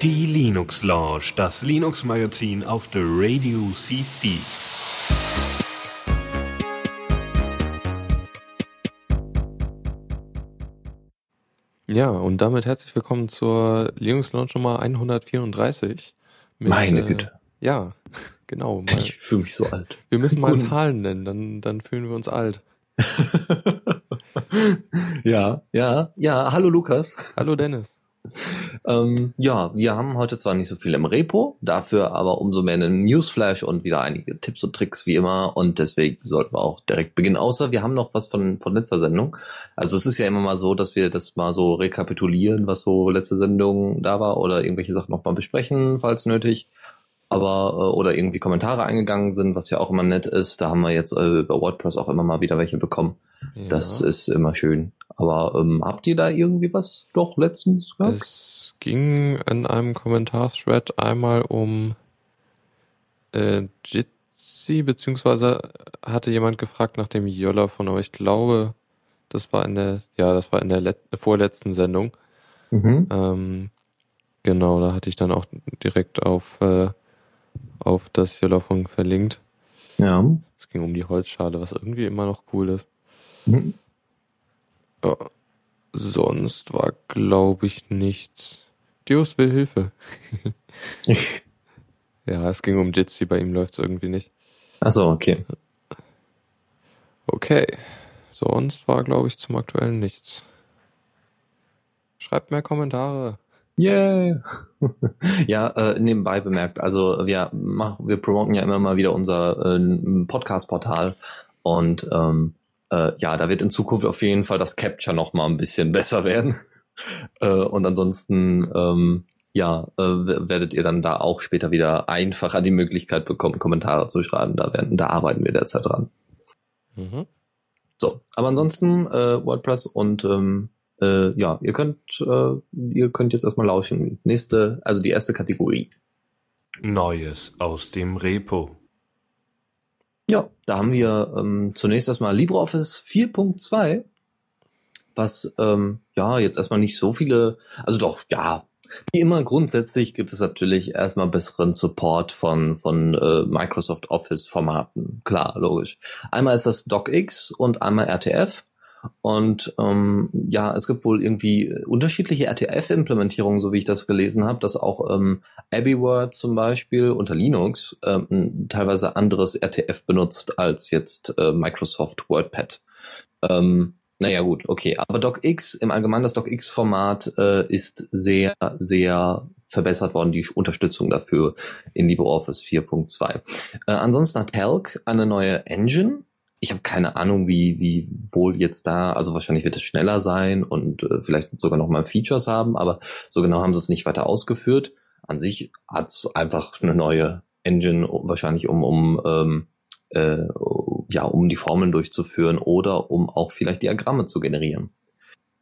Die Linux Lounge, das Linux Magazin auf der Radio CC. Ja, und damit herzlich willkommen zur Linux Lounge Nummer 134. Mit, Meine äh, Güte. Äh, ja, genau. Mal, ich fühle mich so alt. Wir müssen mal Zahlen nennen, dann, dann fühlen wir uns alt. ja, ja, ja. Hallo Lukas. Hallo Dennis. Ähm, ja, wir haben heute zwar nicht so viel im Repo, dafür aber umso mehr einen Newsflash und wieder einige Tipps und Tricks wie immer und deswegen sollten wir auch direkt beginnen. Außer wir haben noch was von, von letzter Sendung. Also es ist ja immer mal so, dass wir das mal so rekapitulieren, was so letzte Sendung da war oder irgendwelche Sachen nochmal besprechen, falls nötig. Aber, äh, oder irgendwie Kommentare eingegangen sind, was ja auch immer nett ist. Da haben wir jetzt äh, über WordPress auch immer mal wieder welche bekommen. Ja. Das ist immer schön. Aber ähm, habt ihr da irgendwie was doch letztens gehabt? Es ging in einem Kommentarthread einmal um äh, Jitsi, beziehungsweise hatte jemand gefragt nach dem Jolla von euch. Ich glaube, das war in der, ja, das war in der vorletzten Sendung. Mhm. Ähm, genau, da hatte ich dann auch direkt auf, äh, auf das Jolla-Funk verlinkt. Ja. Es ging um die Holzschale, was irgendwie immer noch cool ist. Mhm. Ja. Sonst war, glaube ich, nichts. Dios will Hilfe. ja, es ging um Jitsi, bei ihm läuft es irgendwie nicht. Achso, okay. Okay. Sonst war, glaube ich, zum aktuellen nichts. Schreibt mehr Kommentare. Yay! ja, äh, nebenbei bemerkt, also wir machen, wir promoten ja immer mal wieder unser äh, Podcast-Portal und ähm, äh, ja, da wird in Zukunft auf jeden Fall das Capture noch mal ein bisschen besser werden. Äh, und ansonsten, ähm, ja, äh, werdet ihr dann da auch später wieder einfacher die Möglichkeit bekommen, Kommentare zu schreiben. Da werden, da arbeiten wir derzeit dran. Mhm. So, aber ansonsten äh, WordPress und ähm, äh, ja, ihr könnt, äh, ihr könnt jetzt erstmal lauschen. Nächste, also die erste Kategorie. Neues aus dem Repo. Ja, da haben wir ähm, zunächst erstmal LibreOffice 4.2, was ähm, ja jetzt erstmal nicht so viele, also doch, ja, wie immer grundsätzlich gibt es natürlich erstmal besseren Support von, von äh, Microsoft Office Formaten. Klar, logisch. Einmal ist das DocX und einmal RTF. Und ähm, ja, es gibt wohl irgendwie unterschiedliche RTF-Implementierungen, so wie ich das gelesen habe, dass auch ähm, AbbeyWord zum Beispiel unter Linux ähm, teilweise anderes RTF benutzt als jetzt äh, Microsoft WordPad. Ähm, naja gut, okay. Aber DocX, im Allgemeinen das DocX-Format äh, ist sehr, sehr verbessert worden, die Unterstützung dafür in LibreOffice 4.2. Äh, ansonsten hat Calc eine neue Engine, ich habe keine Ahnung, wie, wie wohl jetzt da, also wahrscheinlich wird es schneller sein und äh, vielleicht sogar noch mal Features haben, aber so genau haben sie es nicht weiter ausgeführt. An sich hat es einfach eine neue Engine, wahrscheinlich um, um ähm, äh, ja, um die Formeln durchzuführen oder um auch vielleicht Diagramme zu generieren.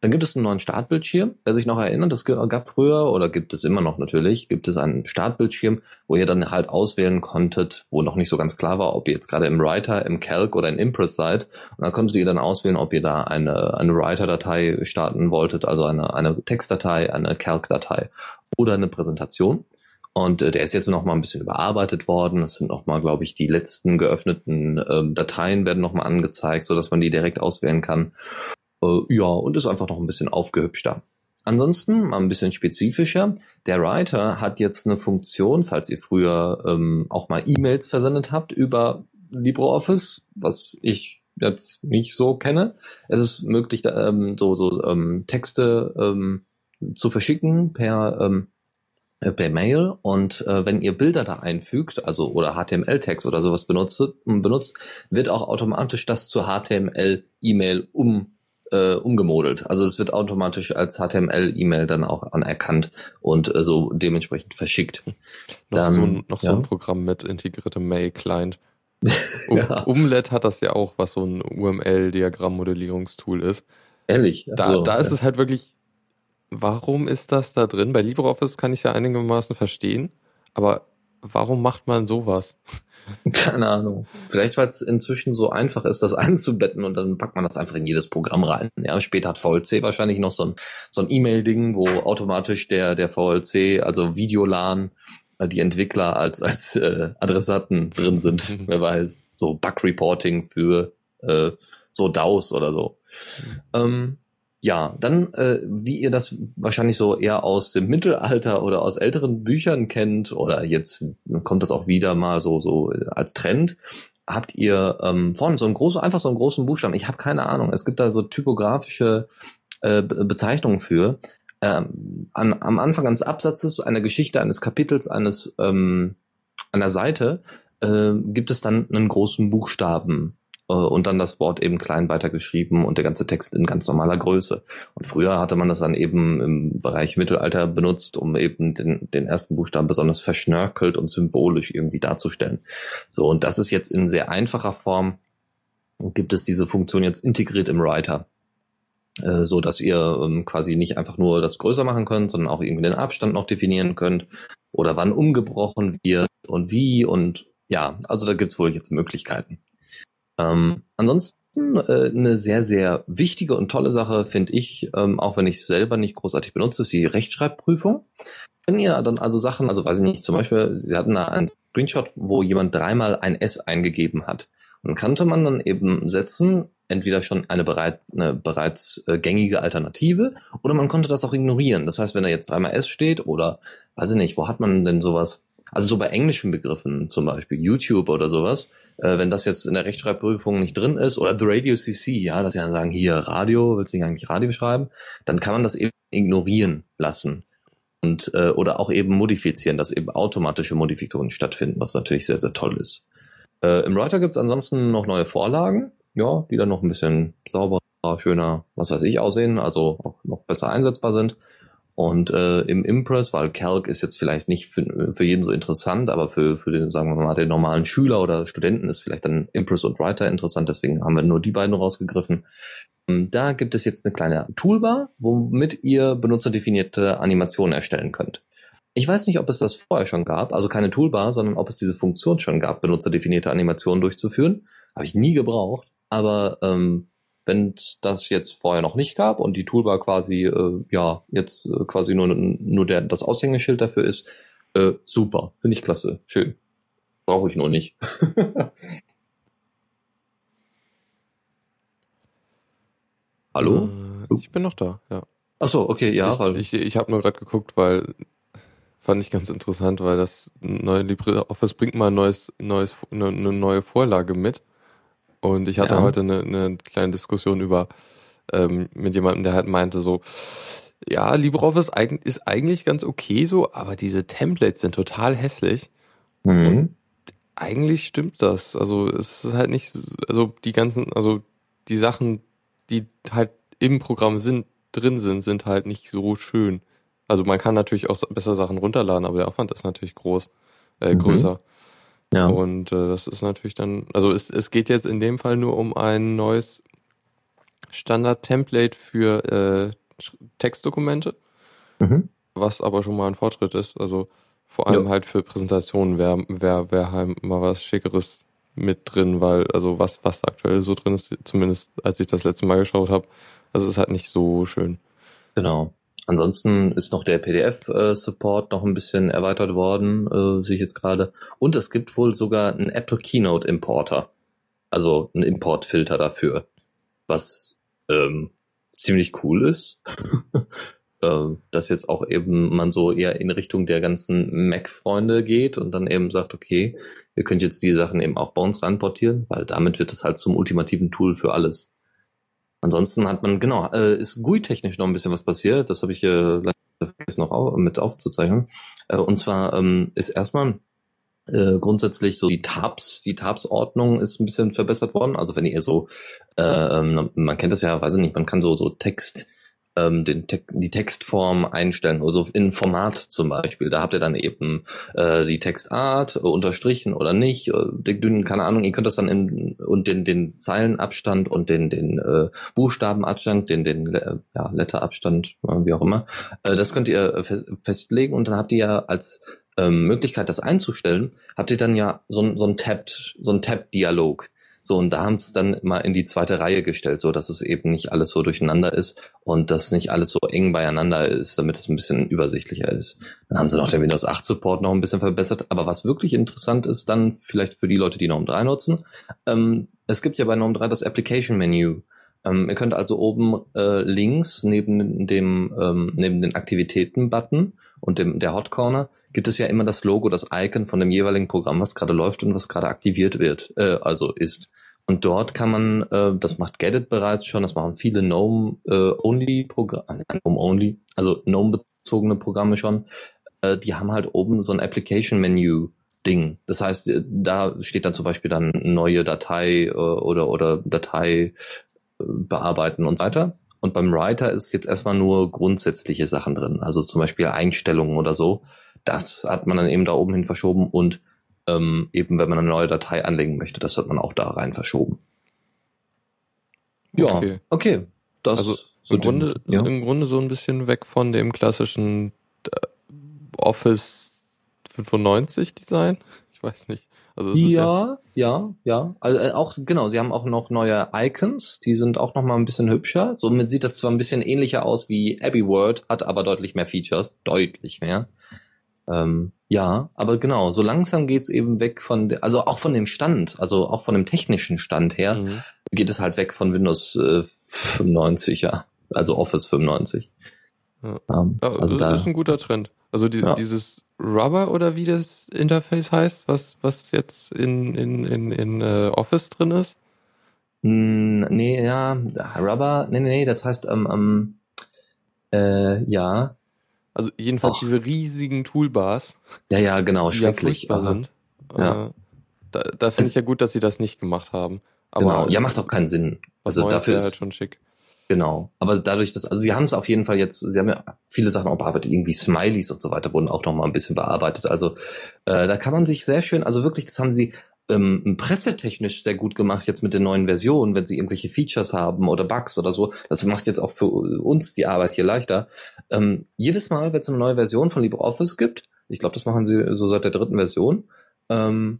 Dann gibt es einen neuen Startbildschirm. Wer sich noch erinnert, das gab früher oder gibt es immer noch natürlich, gibt es einen Startbildschirm, wo ihr dann halt auswählen konntet, wo noch nicht so ganz klar war, ob ihr jetzt gerade im Writer, im Calc oder in Impress seid. Und dann konntet ihr dann auswählen, ob ihr da eine, eine Writer-Datei starten wolltet, also eine, eine Textdatei, eine Calc-Datei oder eine Präsentation. Und äh, der ist jetzt noch mal ein bisschen überarbeitet worden. Es sind noch mal, glaube ich, die letzten geöffneten ähm, Dateien werden noch mal angezeigt, so dass man die direkt auswählen kann. Äh, ja, und ist einfach noch ein bisschen aufgehübschter. Ansonsten mal ein bisschen spezifischer. Der Writer hat jetzt eine Funktion, falls ihr früher ähm, auch mal E-Mails versendet habt über LibreOffice, was ich jetzt nicht so kenne. Es ist möglich, ähm, so, so ähm, Texte ähm, zu verschicken per ähm, äh, per Mail und äh, wenn ihr Bilder da einfügt, also oder HTML-Text oder sowas benutzt, benutzt, wird auch automatisch das zur HTML-E-Mail um äh, umgemodelt. Also es wird automatisch als HTML-E-Mail dann auch anerkannt und äh, so dementsprechend verschickt. Noch, dann, so, ein, noch ja. so ein Programm mit integriertem Mail-Client. Ja. Umlet hat das ja auch, was so ein UML-Diagrammmodellierungstool ist. Ehrlich? Da, also, da ist ja. es halt wirklich, warum ist das da drin? Bei LibreOffice kann ich es ja einigermaßen verstehen, aber warum macht man sowas? Keine Ahnung. Vielleicht, weil es inzwischen so einfach ist, das einzubetten und dann packt man das einfach in jedes Programm rein. Ja, später hat VLC wahrscheinlich noch so ein, so ein E-Mail-Ding, wo automatisch der, der VLC, also Videolan, äh, die Entwickler als, als äh, Adressaten drin sind. Wer weiß. So Bug-Reporting für äh, so DAOs oder so. Mhm. Ähm, ja, dann, äh, wie ihr das wahrscheinlich so eher aus dem Mittelalter oder aus älteren Büchern kennt, oder jetzt kommt das auch wieder mal so, so als Trend, habt ihr ähm, vorne so einen großen, einfach so einen großen Buchstaben. Ich habe keine Ahnung. Es gibt da so typografische äh, Bezeichnungen für. Ähm, an, am Anfang eines Absatzes, einer Geschichte, eines Kapitels, eines ähm, einer Seite, äh, gibt es dann einen großen Buchstaben äh, und dann das Wort eben klein weitergeschrieben und der ganze Text in ganz normaler Größe. Und früher hatte man das dann eben im Bereich Mittelalter benutzt, um eben den, den ersten Buchstaben besonders verschnörkelt und symbolisch irgendwie darzustellen. So, und das ist jetzt in sehr einfacher Form, gibt es diese Funktion jetzt integriert im Writer äh, so dass ihr ähm, quasi nicht einfach nur das größer machen könnt, sondern auch irgendwie den Abstand noch definieren könnt oder wann umgebrochen wird und wie und ja, also da gibt's wohl jetzt Möglichkeiten. Ähm, ansonsten äh, eine sehr, sehr wichtige und tolle Sache finde ich, ähm, auch wenn ich es selber nicht großartig benutze, ist die Rechtschreibprüfung. Wenn ihr dann also Sachen, also weiß ich nicht, zum Beispiel, Sie hatten da einen Screenshot, wo jemand dreimal ein S eingegeben hat. Und kannte man dann eben setzen, entweder schon eine, bereit, eine bereits äh, gängige Alternative oder man konnte das auch ignorieren. Das heißt, wenn da jetzt dreimal S steht oder, weiß ich nicht, wo hat man denn sowas? Also so bei englischen Begriffen, zum Beispiel YouTube oder sowas, äh, wenn das jetzt in der Rechtschreibprüfung nicht drin ist, oder The Radio CC, ja, dass sie dann sagen, hier Radio, willst du nicht eigentlich Radio schreiben, dann kann man das eben ignorieren lassen. Und, äh, oder auch eben modifizieren, dass eben automatische Modifikationen stattfinden, was natürlich sehr, sehr toll ist. Äh, Im Writer gibt's ansonsten noch neue Vorlagen, ja, die dann noch ein bisschen sauberer, schöner, was weiß ich, aussehen, also auch noch besser einsetzbar sind. Und äh, im Impress, weil Calc ist jetzt vielleicht nicht für, für jeden so interessant, aber für, für den, sagen wir mal, den normalen Schüler oder Studenten ist vielleicht dann Impress und Writer interessant, deswegen haben wir nur die beiden rausgegriffen. Ähm, da gibt es jetzt eine kleine Toolbar, womit ihr benutzerdefinierte Animationen erstellen könnt. Ich weiß nicht, ob es das vorher schon gab, also keine Toolbar, sondern ob es diese Funktion schon gab, benutzerdefinierte Animationen durchzuführen. Habe ich nie gebraucht, aber ähm, wenn das jetzt vorher noch nicht gab und die Toolbar quasi äh, ja jetzt äh, quasi nur nur der das Aushängeschild dafür ist, äh, super, finde ich klasse, schön. Brauche ich nur nicht. Hallo? Äh, ich bin noch da, ja. Ach so, okay, ja, ich, weil ich ich habe nur gerade geguckt, weil fand ich ganz interessant, weil das neue LibreOffice bringt mal ein neues neues eine, eine neue Vorlage mit und ich hatte ja. heute eine, eine kleine Diskussion über ähm, mit jemandem, der halt meinte so, ja, LibreOffice ist eigentlich ganz okay so, aber diese Templates sind total hässlich. Mhm. Und eigentlich stimmt das. Also es ist halt nicht, also die ganzen, also die Sachen, die halt im Programm sind, drin sind, sind halt nicht so schön. Also man kann natürlich auch besser Sachen runterladen, aber der Aufwand ist natürlich groß, äh, mhm. Ja. Und äh, das ist natürlich dann, also es, es geht jetzt in dem Fall nur um ein neues Standard-Template für äh, Textdokumente, mhm. was aber schon mal ein Fortschritt ist. Also vor allem ja. halt für Präsentationen wäre wär, wär halt mal was Schickeres mit drin, weil, also was, was aktuell so drin ist, zumindest als ich das letzte Mal geschaut habe, das ist halt nicht so schön. Genau. Ansonsten ist noch der PDF-Support noch ein bisschen erweitert worden, äh, sehe ich jetzt gerade. Und es gibt wohl sogar einen Apple Keynote Importer. Also einen Importfilter dafür. Was ähm, ziemlich cool ist. äh, dass jetzt auch eben man so eher in Richtung der ganzen Mac-Freunde geht und dann eben sagt, okay, ihr könnt jetzt die Sachen eben auch bei uns reinportieren, weil damit wird es halt zum ultimativen Tool für alles. Ansonsten hat man, genau, äh, ist GUI-technisch noch ein bisschen was passiert. Das habe ich äh, vergessen noch au mit aufzuzeichnen. Äh, und zwar ähm, ist erstmal äh, grundsätzlich so die Tabs, die Tabs-Ordnung ist ein bisschen verbessert worden. Also wenn ihr so, äh, ähm, man kennt das ja, weiß ich nicht, man kann so so Text ähm, den Te die Textform einstellen, also in Format zum Beispiel. Da habt ihr dann eben äh, die Textart, äh, unterstrichen oder nicht, äh, keine Ahnung, ihr könnt das dann in und den, den Zeilenabstand und den, den äh, Buchstabenabstand, den, den äh, ja, Letterabstand, äh, wie auch immer, äh, das könnt ihr fest, festlegen und dann habt ihr ja als ähm, Möglichkeit, das einzustellen, habt ihr dann ja so, so ein Tapped, so ein Tap-Dialog. So, und da haben sie es dann mal in die zweite Reihe gestellt, so dass es eben nicht alles so durcheinander ist und dass nicht alles so eng beieinander ist, damit es ein bisschen übersichtlicher ist. Dann haben sie noch den Windows 8 Support noch ein bisschen verbessert. Aber was wirklich interessant ist, dann vielleicht für die Leute, die GNOME 3 nutzen, ähm, es gibt ja bei GNOME 3 das Application Menu. Ähm, ihr könnt also oben äh, links neben dem ähm, neben den Aktivitäten-Button und dem der Hot Corner gibt es ja immer das Logo, das Icon von dem jeweiligen Programm, was gerade läuft und was gerade aktiviert wird, äh, also ist. Und dort kann man, äh, das macht Gedit bereits schon, das machen viele GNOME-Only-Programme, äh, GNOME-Only, also GNOME-bezogene Programme schon, äh, die haben halt oben so ein Application-Menu. Ding. Das heißt, äh, da steht dann zum Beispiel dann neue Datei äh, oder, oder Datei bearbeiten und so weiter. Und beim Writer ist jetzt erstmal nur grundsätzliche Sachen drin, also zum Beispiel Einstellungen oder so. Das hat man dann eben da oben hin verschoben und ähm, eben wenn man eine neue Datei anlegen möchte, das hat man auch da rein verschoben. Ja, okay. okay. Das also so im, Grunde, den, ja. im Grunde so ein bisschen weg von dem klassischen äh, Office 95 Design. Ich weiß nicht. Also ja, ja, ja, ja. Also äh, auch genau. Sie haben auch noch neue Icons. Die sind auch noch mal ein bisschen hübscher. Somit sieht das zwar ein bisschen ähnlicher aus wie Abbey World, hat aber deutlich mehr Features, deutlich mehr. Ähm, ja, aber genau, so langsam geht's eben weg von, also auch von dem Stand, also auch von dem technischen Stand her, mhm. geht es halt weg von Windows äh, 95, ja, also Office 95. Ja. Ähm, ja, also das da, ist ein guter Trend. Also die, ja. dieses Rubber oder wie das Interface heißt, was, was jetzt in, in, in, in uh, Office drin ist? Hm, nee, ja, Rubber, nee, nee, nee, das heißt, ähm, ähm, äh, ja, also jedenfalls Och. diese riesigen Toolbars. Ja, ja, genau, schrecklich. Ja sind. Ja. Äh, da da finde ich ja gut, dass sie das nicht gemacht haben. Aber genau. Ja, macht auch keinen Sinn. Also dafür ist halt schon schick. Genau. Aber dadurch, dass, also sie haben es auf jeden Fall jetzt, sie haben ja viele Sachen auch bearbeitet, irgendwie Smileys und so weiter wurden auch noch mal ein bisschen bearbeitet. Also äh, da kann man sich sehr schön, also wirklich, das haben sie ähm, pressetechnisch sehr gut gemacht jetzt mit den neuen Versionen, wenn sie irgendwelche Features haben oder Bugs oder so. Das macht jetzt auch für uns die Arbeit hier leichter. Ähm, jedes Mal, wenn es eine neue Version von LibreOffice gibt, ich glaube, das machen sie so seit der dritten Version, ähm,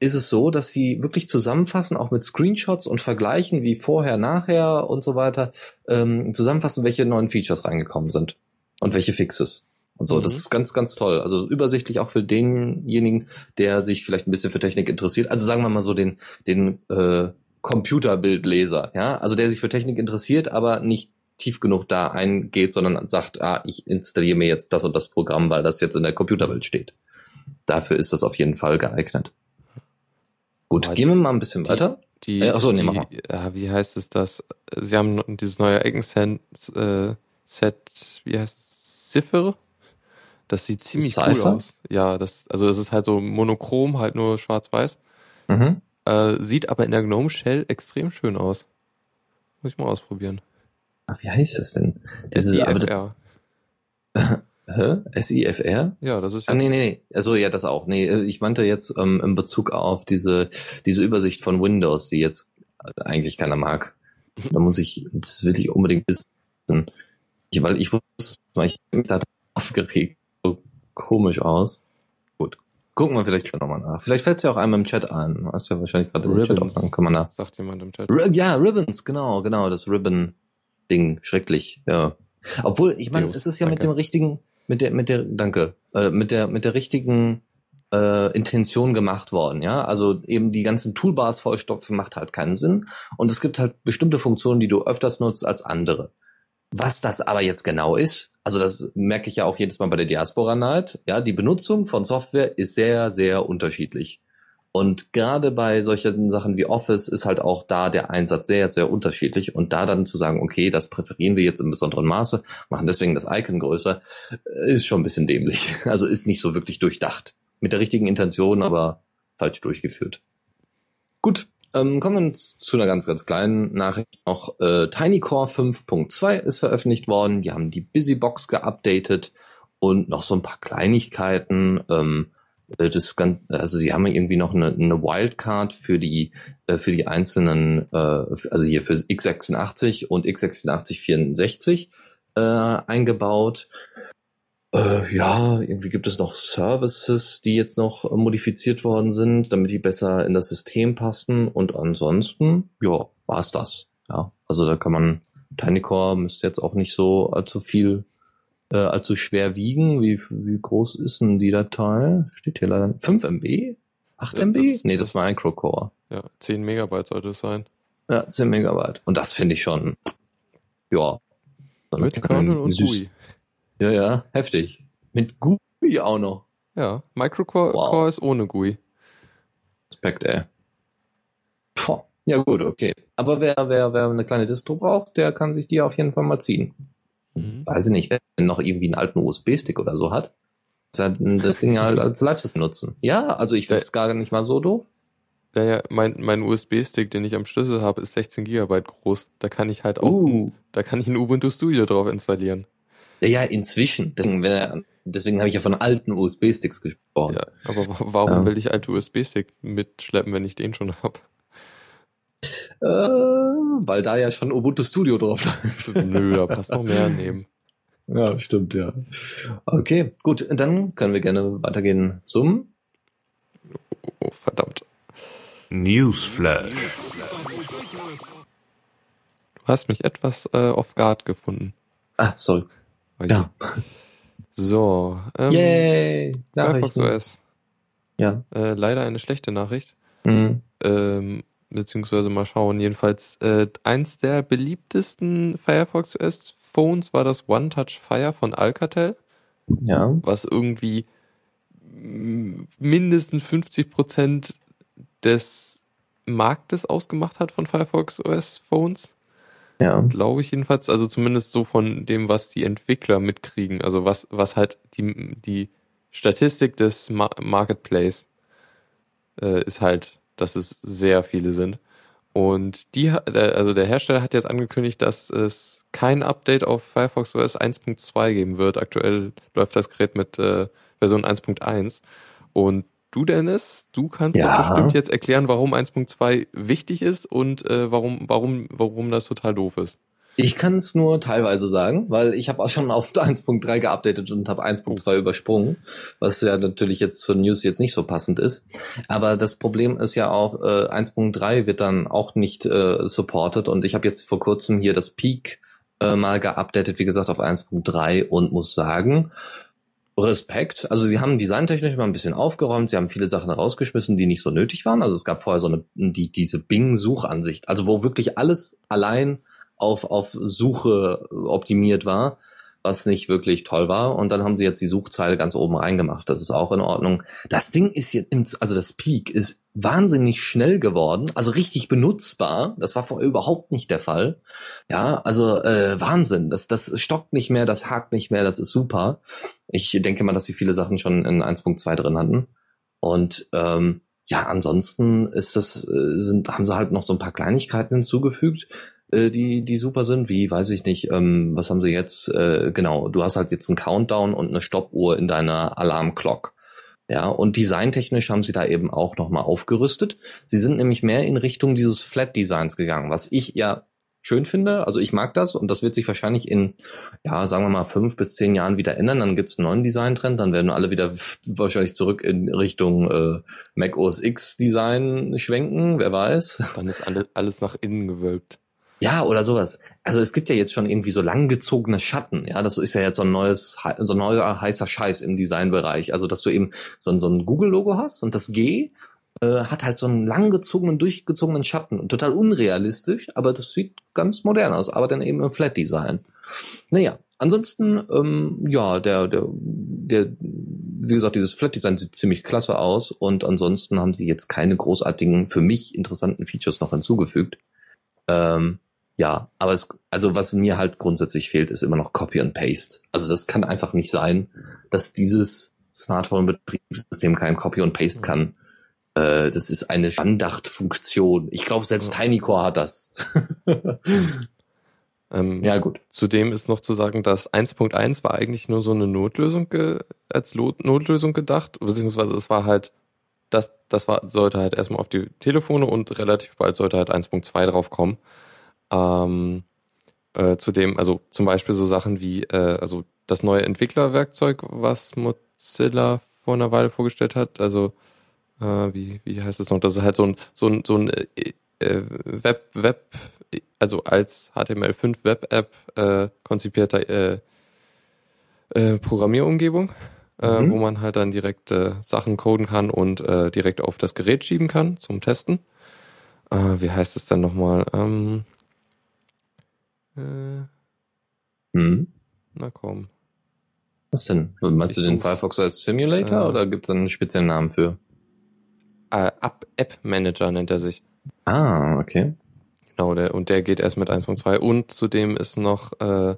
ist es so, dass sie wirklich zusammenfassen, auch mit Screenshots und vergleichen, wie vorher, nachher und so weiter, ähm, zusammenfassen, welche neuen Features reingekommen sind und welche Fixes. Und so, mhm. das ist ganz, ganz toll. Also übersichtlich auch für denjenigen, der sich vielleicht ein bisschen für Technik interessiert. Also sagen wir mal so den, den äh, Computerbildleser, ja, also der sich für Technik interessiert, aber nicht tief genug da eingeht, sondern sagt, ah, ich installiere mir jetzt das und das Programm, weil das jetzt in der Computerwelt steht. Dafür ist das auf jeden Fall geeignet. Gut, aber gehen wir mal ein bisschen die, weiter. Die, äh, achso, nee, mach mal. Ja, wie heißt es das? Sie haben dieses neue Icon-Set, äh, Set, wie heißt es? Ziffer? Das sieht ziemlich Cypher? cool aus. Ja, das, also es ist halt so monochrom, halt nur schwarz-weiß. Mhm. Äh, sieht aber in der Gnome Shell extrem schön aus. Muss ich mal ausprobieren. Ach, wie heißt das denn? Das SIFR. Hä? SIFR? Ja, das ist. Ah, nee, nee, nee. Also ja, das auch. Nee, äh, ich meinte jetzt ähm, in Bezug auf diese, diese Übersicht von Windows, die jetzt eigentlich keiner mag. Da muss ich, das will ich unbedingt wissen. Ich, weil ich wusste, ich mich da aufgeregt komisch aus. Gut. Gucken wir vielleicht schon nochmal nach. Vielleicht fällt es ja auch einem im Chat ein. Hast ja wahrscheinlich gerade im Chat aufsagen. Kann man da. Sagt jemand im Chat. ja, Ribbons, genau, genau. Das Ribbon-Ding. Schrecklich, ja. Obwohl, ich meine, es ist ja danke. mit dem richtigen, mit der, mit der, danke, äh, mit der, mit der richtigen äh, Intention gemacht worden, ja. Also eben die ganzen Toolbars vollstopfen macht halt keinen Sinn. Und es gibt halt bestimmte Funktionen, die du öfters nutzt als andere. Was das aber jetzt genau ist, also das merke ich ja auch jedes Mal bei der Diaspora Night, ja, die Benutzung von Software ist sehr, sehr unterschiedlich. Und gerade bei solchen Sachen wie Office ist halt auch da der Einsatz sehr, sehr unterschiedlich. Und da dann zu sagen, okay, das präferieren wir jetzt im besonderen Maße, machen deswegen das Icon größer, äh, ist schon ein bisschen dämlich. Also ist nicht so wirklich durchdacht. Mit der richtigen Intention, aber falsch durchgeführt. Gut, ähm, kommen wir zu einer ganz, ganz kleinen Nachricht noch. Äh, TinyCore 5.2 ist veröffentlicht worden. Die haben die Busybox geupdatet und noch so ein paar Kleinigkeiten. Ähm, äh, das ganz, also sie haben irgendwie noch eine, eine Wildcard für die äh, für die einzelnen, äh, also hier für x86 und x86 64 äh, eingebaut. Äh, ja, irgendwie gibt es noch Services, die jetzt noch äh, modifiziert worden sind, damit die besser in das System passen. Und ansonsten, ja, war's das. Ja, also da kann man, TinyCore müsste jetzt auch nicht so allzu viel, äh, allzu schwer wiegen. Wie, wie groß ist denn die Datei? Steht hier leider 5 MB? 8 Ja, MB? das- nee, das- das war Microcore. Ja, 10 Megabyte sollte es sein. Ja, 10 Megabyte. Und das finde ich schon, ja. Mit Kernel und süß. GUI. Ja, ja, heftig. Mit GUI auch noch. Ja, Microcore Wow. Core ist ohne GUI. Respekt, ey. Puh. Ja gut, okay. Aber wer, wer, wer eine kleine Distro braucht, der kann sich die auf jeden Fall mal ziehen. Mhm. Weiß ich nicht, wenn noch irgendwie einen alten USB-Stick oder so hat, das das Ding halt als Live-System nutzen. Ja, also ich finde es gar nicht mal so doof. Ja, ja, mein, mein USB-Stick, den ich am Schlüssel habe, ist 16 Gigabyte groß. Da kann ich halt auch, Uh. da kann ich ein Ubuntu Studio drauf installieren. Ja, inzwischen. Deswegen, wenn deswegen habe ich ja von alten USB-Sticks gesprochen. Ja, aber wa- warum Ja. will ich alte USB-Stick mitschleppen, wenn ich den schon habe? Äh, weil da ja schon Ubuntu Studio drauf läuft. Nö, da passt noch mehr neben. Ja, stimmt, ja. Okay, gut, dann können wir gerne weitergehen zum. Oh, verdammt. Newsflash. Du hast mich etwas äh, off guard gefunden. Ah, sorry. Oh. Ja. So, ähm, Yay! Firefox. OS. Ja. Äh, leider eine schlechte Nachricht. Mhm. ähm, beziehungsweise mal schauen. Jedenfalls äh, eins der beliebtesten Firefox OS Phones war das One Touch Fire von Alcatel, Ja. was irgendwie mm, mindestens 50 Prozent des Marktes ausgemacht hat von Firefox OS Phones, Ja. glaube ich jedenfalls. Also zumindest so von dem, was die Entwickler mitkriegen. Also was was halt die die Statistik des Ma Marketplace äh, ist halt, dass es sehr viele sind. Und die, also der Hersteller hat jetzt angekündigt, dass es kein Update auf Firefox OS 1.2 geben wird. Aktuell läuft das Gerät mit äh, Version 1.1. Und du, Dennis, du kannst Ja. bestimmt jetzt erklären, warum 1.2 wichtig ist und äh, warum, warum, warum das total doof ist. Ich kann es nur teilweise sagen, weil ich habe auch schon auf 1.3 geupdatet und habe 1.2 übersprungen, was ja natürlich jetzt zur News jetzt nicht so passend ist. Aber das Problem ist ja auch, äh, 1.3 wird dann auch nicht äh, supported und ich habe jetzt vor kurzem hier das Peak äh, mal geupdatet, wie gesagt, auf 1.3 und muss sagen, Respekt. Also sie haben designtechnisch mal ein bisschen aufgeräumt, sie haben viele Sachen rausgeschmissen, die nicht so nötig waren. Also es gab vorher so eine, die, diese Bing-Suchansicht, also wo wirklich alles allein auf, auf Suche optimiert war, was nicht wirklich toll war. Und dann haben sie jetzt die Suchzeile ganz oben reingemacht. Das ist auch in Ordnung. Das Ding ist jetzt, im, also das Peak ist wahnsinnig schnell geworden, also richtig benutzbar. Das war vorher überhaupt nicht der Fall. Ja, also äh, Wahnsinn. Das, das stockt nicht mehr, das hakt nicht mehr, das ist super. Ich denke mal, dass sie viele Sachen schon in 1.2 drin hatten. Und ähm, ja, ansonsten ist das, äh, sind, haben sie halt noch so ein paar Kleinigkeiten hinzugefügt, äh, die, die super sind, wie, weiß ich nicht, ähm, was haben sie jetzt, äh, genau, du hast halt jetzt einen Countdown und eine Stoppuhr in deiner Alarmclock. Ja, und designtechnisch haben sie da eben auch nochmal aufgerüstet. Sie sind nämlich mehr in Richtung dieses Flat Designs gegangen, was ich ja schön finde. Also ich mag das und das wird sich wahrscheinlich in, ja, sagen wir mal, fünf bis zehn Jahren wieder ändern. Dann gibt's einen neuen Designtrend, dann werden alle wieder wahrscheinlich zurück in Richtung äh, Mac OS X Design schwenken, wer weiß. Dann ist alle, alles nach innen gewölbt. Ja, oder sowas. Also es gibt ja jetzt schon irgendwie so langgezogene Schatten. Ja, das ist ja jetzt so ein neues, so ein neuer heißer Scheiß im Designbereich. Also, dass du eben so ein, so ein Google-Logo hast und das G äh, hat halt so einen langgezogenen, durchgezogenen Schatten. Und total unrealistisch, aber das sieht ganz modern aus, aber dann eben im Flat-Design. Naja, ansonsten, ähm, ja, der, der, der, wie gesagt, dieses Flat-Design sieht ziemlich klasse aus und ansonsten haben sie jetzt keine großartigen, für mich interessanten Features noch hinzugefügt. Ähm, ja, aber es, also was mir halt grundsätzlich fehlt, ist immer noch Copy and Paste. Also das kann einfach nicht sein, dass dieses Smartphone-Betriebssystem kein Copy and Paste kann. Äh, das ist eine Standardfunktion. Ich glaube, selbst Ja. TinyCore hat das. Ähm, ja, gut. Zudem ist noch zu sagen, dass 1.1 war eigentlich nur so eine Notlösung als Lo Notlösung gedacht, beziehungsweise es war halt, das, das war, sollte halt erstmal auf die Telefone und relativ bald sollte halt 1.2 drauf kommen. Ähm, äh, zudem, also zum Beispiel so Sachen wie, äh, also das neue Entwicklerwerkzeug, was Mozilla vor einer Weile vorgestellt hat, also äh, wie, wie heißt es noch? Das ist halt so ein, so ein, so ein äh, äh Web, Web, also als HTML5 Web-App äh, konzipierte äh, äh, Programmierumgebung, äh, mhm. wo man halt dann direkt äh, Sachen coden kann und äh, direkt auf das Gerät schieben kann zum Testen. Äh, wie heißt es denn nochmal? Ähm, äh, mhm. Na komm. Was denn? Meinst ich du den Firefox als Simulator äh, oder gibt es einen speziellen Namen für? Äh, App Manager nennt er sich. Ah, okay. Genau, der, und der geht erst mit 1.2 und zudem ist noch äh,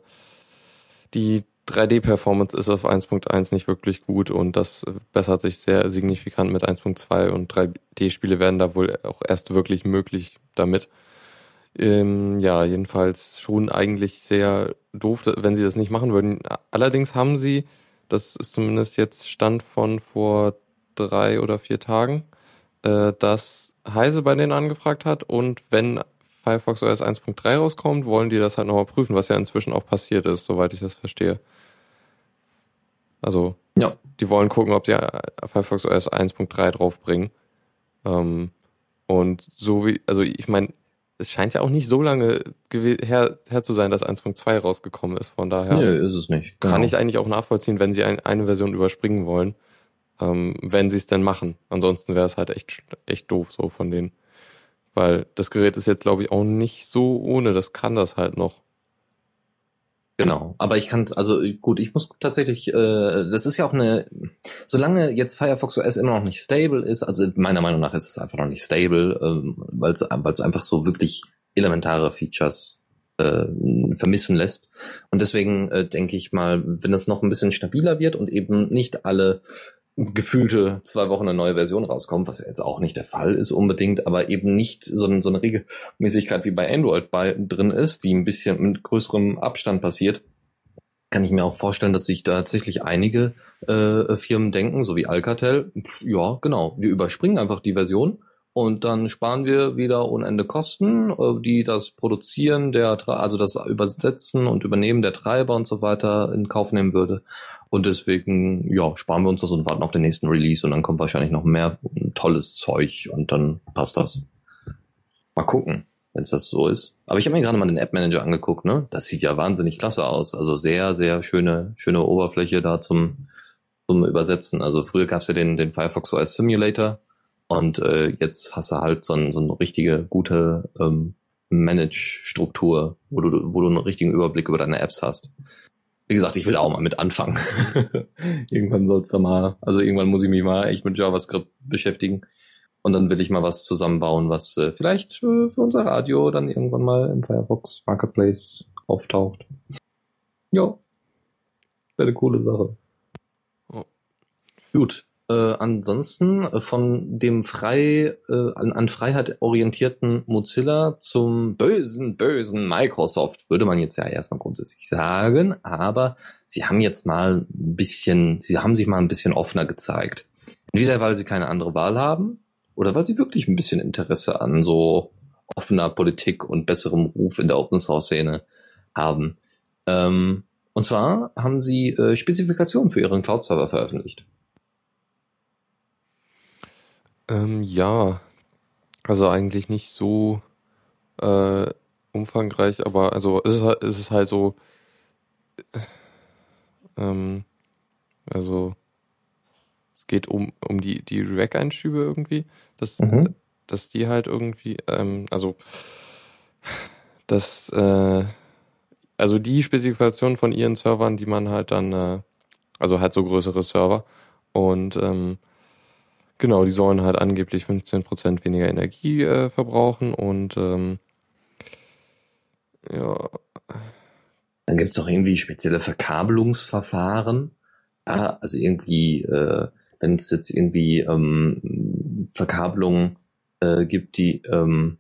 die 3D-Performance ist auf 1.1 nicht wirklich gut und das bessert sich sehr signifikant mit 1.2 und 3D-Spiele werden da wohl auch erst wirklich möglich damit. Ähm, ja, jedenfalls schon eigentlich sehr doof, wenn sie das nicht machen würden. Allerdings haben sie, das ist zumindest jetzt Stand von vor drei oder vier Tagen, äh, dass Heise bei denen angefragt hat und wenn Firefox OS 1.3 rauskommt, wollen die das halt nochmal prüfen, was ja inzwischen auch passiert ist, soweit ich das verstehe. Also, ja. die wollen gucken, ob sie Firefox OS 1.3 draufbringen. Ähm, und so wie, also ich meine, es scheint ja auch nicht so lange her, her zu sein, dass 1.2 rausgekommen ist. Von daher nee, ist es nicht. Genau. kann ich eigentlich auch nachvollziehen, wenn sie ein, eine Version überspringen wollen, ähm, wenn sie es denn machen. Ansonsten wäre es halt echt, echt doof so von denen. Weil das Gerät ist jetzt, glaube ich, auch nicht so ohne. Das kann das halt noch. Genau, aber ich kann, also gut, ich muss tatsächlich, äh, das ist ja auch eine, solange jetzt Firefox OS immer noch nicht stable ist, also meiner Meinung nach ist es einfach noch nicht stable, ähm, weil es einfach so wirklich elementare Features äh, vermissen lässt. Und deswegen äh, denke ich mal, wenn das noch ein bisschen stabiler wird und eben nicht alle gefühlte zwei Wochen eine neue Version rauskommt, was ja jetzt auch nicht der Fall ist unbedingt, aber eben nicht so, ein, so eine Regelmäßigkeit wie bei Android bei, drin ist, die ein bisschen mit größerem Abstand passiert, kann ich mir auch vorstellen, dass sich da tatsächlich einige äh, Firmen denken, so wie Alcatel, ja, genau, wir überspringen einfach die Version und dann sparen wir wieder unende Kosten, äh, die das Produzieren der, also das Übersetzen und Übernehmen der Treiber und so weiter in Kauf nehmen würde. Und deswegen, ja, sparen wir uns das und warten auf den nächsten Release und dann kommt wahrscheinlich noch mehr tolles Zeug und dann passt das. Mal gucken, wenn es das so ist. Aber ich habe mir gerade mal den App Manager angeguckt, ne? Das sieht ja wahnsinnig klasse aus. Also sehr, sehr schöne, schöne Oberfläche da zum, zum Übersetzen. Also früher gab's ja den, den Firefox OS Simulator und äh, jetzt hast du halt so, ein, so eine richtige gute ähm, Manage-Struktur, wo du, wo du einen richtigen Überblick über deine Apps hast wie gesagt, ich will auch mal mit anfangen. irgendwann soll es da mal, also irgendwann muss ich mich mal echt mit JavaScript beschäftigen. Und dann will ich mal was zusammenbauen, was äh, vielleicht äh, für unser Radio dann irgendwann mal im Firefox Marketplace auftaucht. Ja. Wäre eine coole Sache. Oh. Gut. Äh, ansonsten äh, von dem frei äh, an, an Freiheit orientierten Mozilla zum bösen, bösen Microsoft, würde man jetzt ja erstmal grundsätzlich sagen, aber sie haben jetzt mal ein bisschen, sie haben sich mal ein bisschen offener gezeigt. Entweder weil sie keine andere Wahl haben oder weil sie wirklich ein bisschen Interesse an so offener Politik und besserem Ruf in der Open Source Szene haben. Ähm, und zwar haben sie äh, Spezifikationen für ihren Cloud-Server veröffentlicht. Ähm, ja, also eigentlich nicht so äh, umfangreich, aber also es ist, halt, es ist halt so, äh, ähm, also es geht um, um die, die Rack-Einschübe irgendwie, dass, mhm. dass die halt irgendwie, ähm, also dass, äh, also die Spezifikation von ihren Servern, die man halt dann, äh, also halt so größere Server und ähm, Genau, die sollen halt angeblich 15% weniger Energie äh, verbrauchen und ähm, ja. Dann gibt's doch irgendwie spezielle Verkabelungsverfahren. Ja, also irgendwie, äh, wenn es jetzt irgendwie ähm, Verkabelungen äh, gibt, die ähm,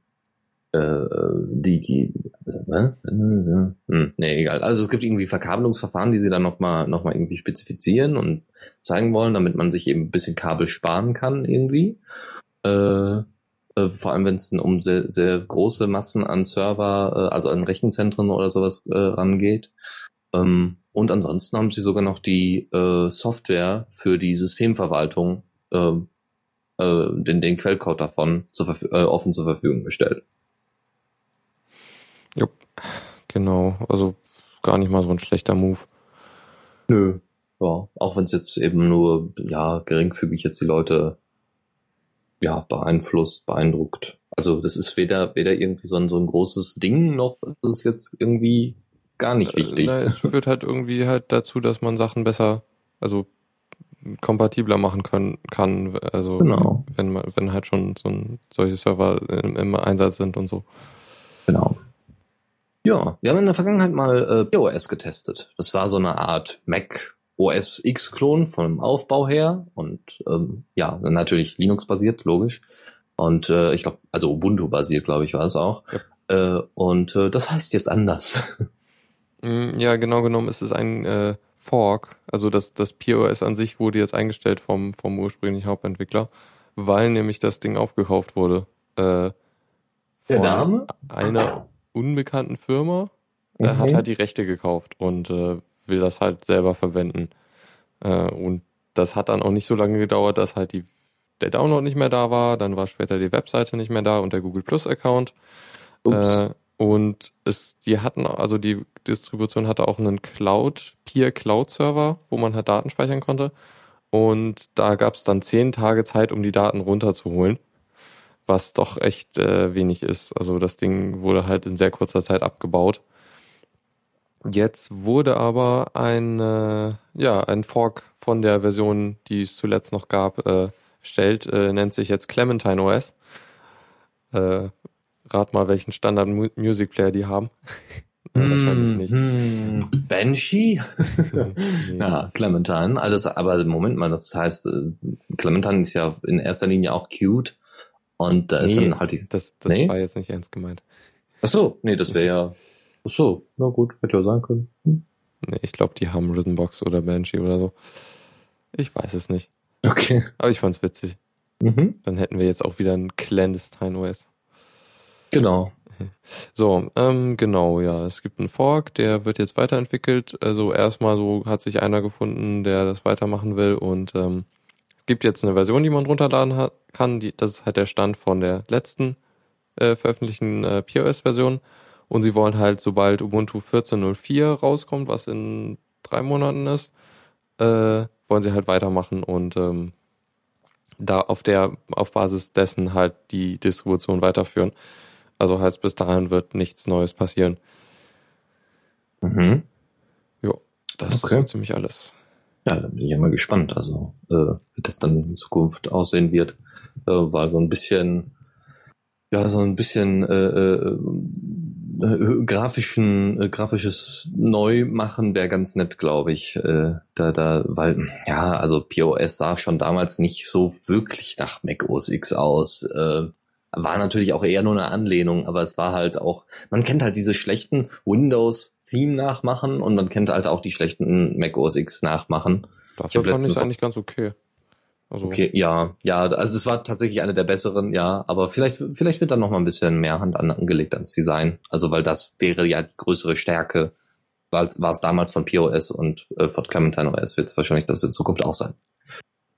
äh, die, die, äh, hm, nee, egal. Also es gibt irgendwie Verkabelungsverfahren, die sie dann nochmal noch mal irgendwie spezifizieren und zeigen wollen, damit man sich eben ein bisschen Kabel sparen kann irgendwie. Äh, Äh, vor allem, wenn es um sehr, sehr große Massen an Server, äh, also an Rechenzentren oder sowas äh, rangeht. Ähm, und ansonsten haben sie sogar noch die äh, Software für die Systemverwaltung, äh, äh, den, den Quellcode davon zur äh, offen zur Verfügung gestellt. Jupp, genau. Also gar nicht mal so ein schlechter Move. Nö. Ja, auch wenn es jetzt eben nur ja geringfügig jetzt die Leute ja beeinflusst, beeindruckt. Also das ist weder weder irgendwie so ein so ein großes Ding noch ist es jetzt irgendwie gar nicht wichtig. Äh, es führt halt irgendwie halt dazu, dass man Sachen besser, also kompatibler machen können kann. Also genau. wenn man, wenn halt schon so ein, solche Server im, im, Einsatz sind und so. Genau. Ja, wir haben in der Vergangenheit mal äh, POS getestet. Das war so eine Art Mac OS X-Klon vom Aufbau her und ähm, ja, natürlich Linux-basiert, logisch. Und äh, ich glaube, also Ubuntu-basiert, glaube ich, war es auch. Ja. Äh, und äh, das heißt jetzt anders. Mm, ja, genau genommen ist es ein äh, Fork. Also das, das POS an sich wurde jetzt eingestellt vom, vom ursprünglichen Hauptentwickler, weil nämlich das Ding aufgekauft wurde. Äh, Der Name? Einer unbekannten Firma. Mhm. Er hat halt die Rechte gekauft und äh, will das halt selber verwenden. Äh, und das hat dann auch nicht so lange gedauert, dass halt die, der Download nicht mehr da war. Dann war später die Webseite nicht mehr da und der Google Plus Account. Äh, und es, die hatten, also die Distribution hatte auch einen Cloud, Peer Cloud Server, wo man halt Daten speichern konnte. Und da gab es dann zehn Tage Zeit, um die Daten runterzuholen, was doch echt äh, wenig ist. Also das Ding wurde halt in sehr kurzer Zeit abgebaut. Jetzt wurde aber ein, äh, ja, ein Fork von der Version, die es zuletzt noch gab, äh, stellt, äh, nennt sich jetzt Clementine OS. Äh, rat mal, welchen Standard Music Player die haben. Nein, wahrscheinlich nicht. Hm, Banshee? nee. Ja, Clementine. Alles, aber Moment mal, das heißt, äh, Clementine ist ja in erster Linie auch cute. Und da ist dann halt die. Das, das nee? war jetzt nicht ernst gemeint. Ach so, nee, das wäre ja. Ach so, na gut, hätte ja sein können. Hm. Nee, ich glaube, die haben Rhythmbox oder Banshee oder so. Ich weiß es nicht. Okay. Aber ich fand's witzig. Mhm. Dann hätten wir jetzt auch wieder ein Clandestine OS. Genau. So, ähm, genau, ja. Es gibt einen Fork, der wird jetzt weiterentwickelt. Also erstmal so hat sich einer gefunden, der das weitermachen will und ähm, gibt jetzt eine Version, die man runterladen hat, kann. Die, das ist halt der Stand von der letzten äh, veröffentlichten äh, POS-Version. Und sie wollen halt, sobald Ubuntu 14.04 rauskommt, was in drei Monaten ist, äh, wollen sie halt weitermachen und ähm, da auf der, auf Basis dessen halt die Distribution weiterführen. Also heißt, bis dahin wird nichts Neues passieren. Mhm. Ja, das okay. ist so ziemlich alles. Ja, da bin ich ja mal gespannt, also äh, wie das dann in Zukunft aussehen wird. Äh, weil so ein bisschen, ja, so ein bisschen äh, äh, äh grafischen, äh, grafisches Neumachen wäre ganz nett, glaube ich. Äh, da, da, weil, ja, also POS sah schon damals nicht so wirklich nach Mac OS X aus. Äh, war natürlich auch eher nur eine Anlehnung, aber es war halt auch, man kennt halt diese schlechten Windows-Theme-Nachmachen und man kennt halt auch die schlechten Mac OS X Nachmachen. Dafür fand ich eigentlich ganz okay. Also okay, ja, ja, also es war tatsächlich eine der besseren, ja, aber vielleicht, vielleicht wird da noch mal ein bisschen mehr Hand an, angelegt ans Design. Also, weil das wäre ja die größere Stärke, war es damals von POS und äh, von Clementine OS wird es wahrscheinlich das in Zukunft auch sein.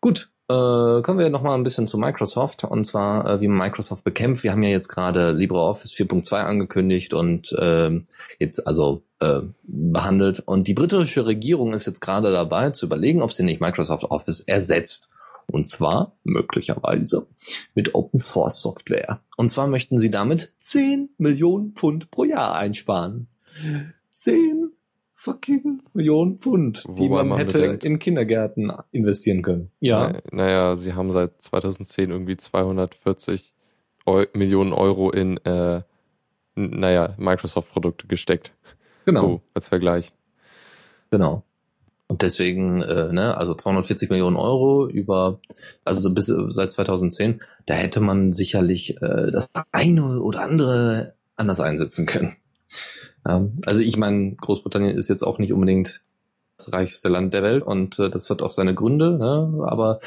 Gut, äh, kommen wir noch mal ein bisschen zu Microsoft und zwar äh, wie Microsoft bekämpft. Wir haben ja jetzt gerade LibreOffice 4.2 angekündigt und äh, jetzt also äh, behandelt und die britische Regierung ist jetzt gerade dabei zu überlegen, ob sie nicht Microsoft Office ersetzt. Und zwar möglicherweise mit Open Source Software. Und zwar möchten sie damit 10 Millionen Pfund pro Jahr einsparen. 10 fucking Millionen Pfund, Wobei die man, man hätte bedenkt, in Kindergärten investieren können. Ja. Naja, sie haben seit 2010 irgendwie 240 Eu Millionen Euro in, äh, naja, Microsoft-Produkte gesteckt. Genau. So, als Vergleich. Genau. Und deswegen, äh, ne, also 240 Millionen Euro über, also bis seit 2010, da hätte man sicherlich äh, das eine oder andere anders einsetzen können. Also ich meine, Großbritannien ist jetzt auch nicht unbedingt das reichste Land der Welt und äh, das hat auch seine Gründe, ne? aber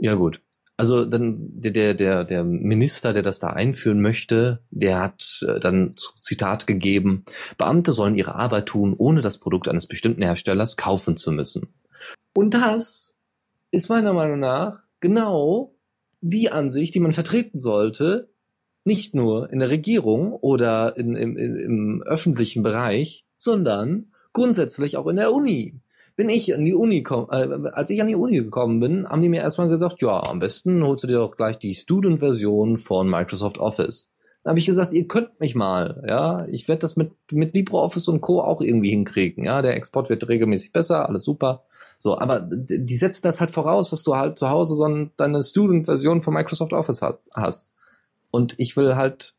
ja gut. Also dann der, der, der Minister, der das da einführen möchte, der hat äh, dann Zitat gegeben, Beamte sollen ihre Arbeit tun, ohne das Produkt eines bestimmten Herstellers kaufen zu müssen. Und das ist meiner Meinung nach genau die Ansicht, die man vertreten sollte, nicht nur in der Regierung oder in, im, im öffentlichen Bereich, sondern grundsätzlich auch in der Uni bin ich an die Uni komm, äh, als ich an die Uni gekommen bin, haben die mir erstmal gesagt, ja, am besten holst du dir doch gleich die Student-Version von Microsoft Office. Dann habe ich gesagt, ihr könnt mich mal, ja, ich werde das mit mit LibreOffice und Co auch irgendwie hinkriegen, ja, der Export wird regelmäßig besser, alles super. So, aber die setzen das halt voraus, dass du halt zu Hause so ein, deine Student-Version von Microsoft Office hat, hast. Und ich will halt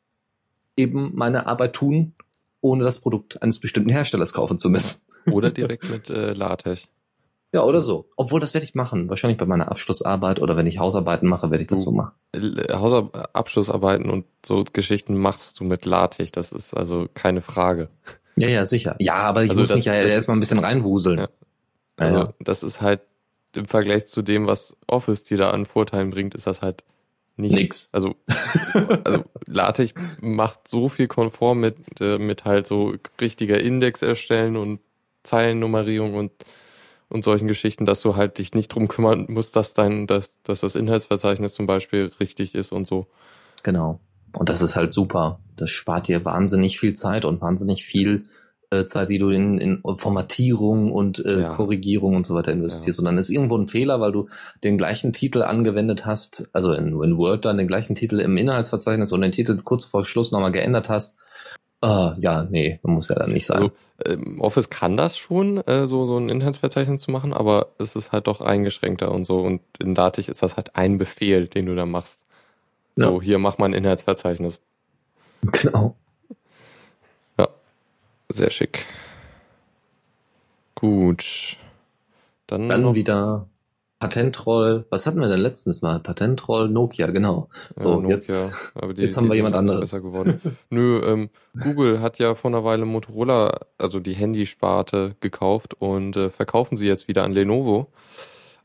eben meine Arbeit tun, ohne das Produkt eines bestimmten Herstellers kaufen zu müssen. Oder direkt mit äh, LaTeX. Ja, oder so. Obwohl, das werde ich machen. Wahrscheinlich bei meiner Abschlussarbeit oder wenn ich Hausarbeiten mache, werde ich das so machen. Hausabschlussarbeiten und so Geschichten machst du mit LaTeX. Das ist also keine Frage. Ja, ja, sicher. Ja, aber ich also muss das, mich ja erstmal ein bisschen reinwuseln. Ja. Also, ja. das ist halt im Vergleich zu dem, was Office dir da an Vorteilen bringt, ist das halt nichts. Nix. Also, also LaTeX macht so viel konform mit, äh, mit halt so richtiger Index erstellen und Zeilennummerierung und, und solchen Geschichten, dass du halt dich nicht drum kümmern musst, dass dein, dass, dass das Inhaltsverzeichnis zum Beispiel richtig ist und so. Genau. Und das ist halt super. Das spart dir wahnsinnig viel Zeit und wahnsinnig viel äh, Zeit, die du in, in Formatierung und äh, ja. Korrigierung und so weiter investierst. Ja. Und dann ist irgendwo ein Fehler, weil du den gleichen Titel angewendet hast, also in, in Word dann den gleichen Titel im Inhaltsverzeichnis und den Titel kurz vor Schluss nochmal geändert hast Ah, ja, nee, muss ja dann nicht sein. Also, ähm, Office kann das schon, äh, so, so ein Inhaltsverzeichnis zu machen, aber es ist halt doch eingeschränkter und so. Und in Dativ ist das halt ein Befehl, den du da machst. So, ja. hier mach mal ein Inhaltsverzeichnis. Genau. Sehr schick. Gut. Dann, dann noch wieder Patentroll, was hatten wir denn letztens mal? Patentroll, Nokia, genau. So, ja, Nokia, jetzt, die, jetzt haben wir jemand anderes. Besser geworden. Nö, ähm, Google hat ja vor einer Weile Motorola, also die Handysparte, gekauft und äh, verkaufen sie jetzt wieder an Lenovo.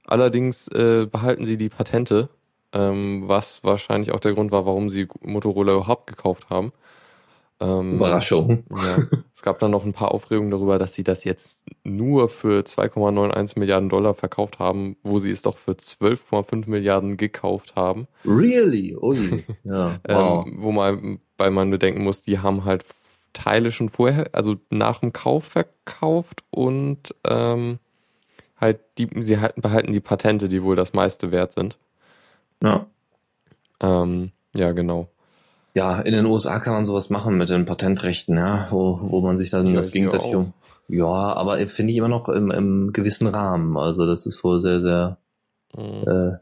Allerdings äh, behalten sie die Patente, ähm, was wahrscheinlich auch der Grund war, warum sie Motorola überhaupt gekauft haben. Ähm, Überraschung. Ja. Es gab dann noch ein paar Aufregungen darüber, dass sie das jetzt nur für 2,91 Milliarden Dollar verkauft haben, wo sie es doch für 12,5 Milliarden gekauft haben. Really? Ui. Ja. Ähm, wow. ähm, wo man, weil man bedenken muss, die haben halt Teile schon vorher, also nach dem Kauf verkauft und ähm, halt die, sie halten, behalten die Patente, die wohl das meiste wert sind. Ja. Ähm, ja, genau ja, in den USA kann man sowas machen mit den Patentrechten, ja, wo, wo man sich dann ja, das gegenseitig um. Ja, aber finde ich immer noch im, im gewissen Rahmen. Also das ist wohl sehr, sehr mhm. äh,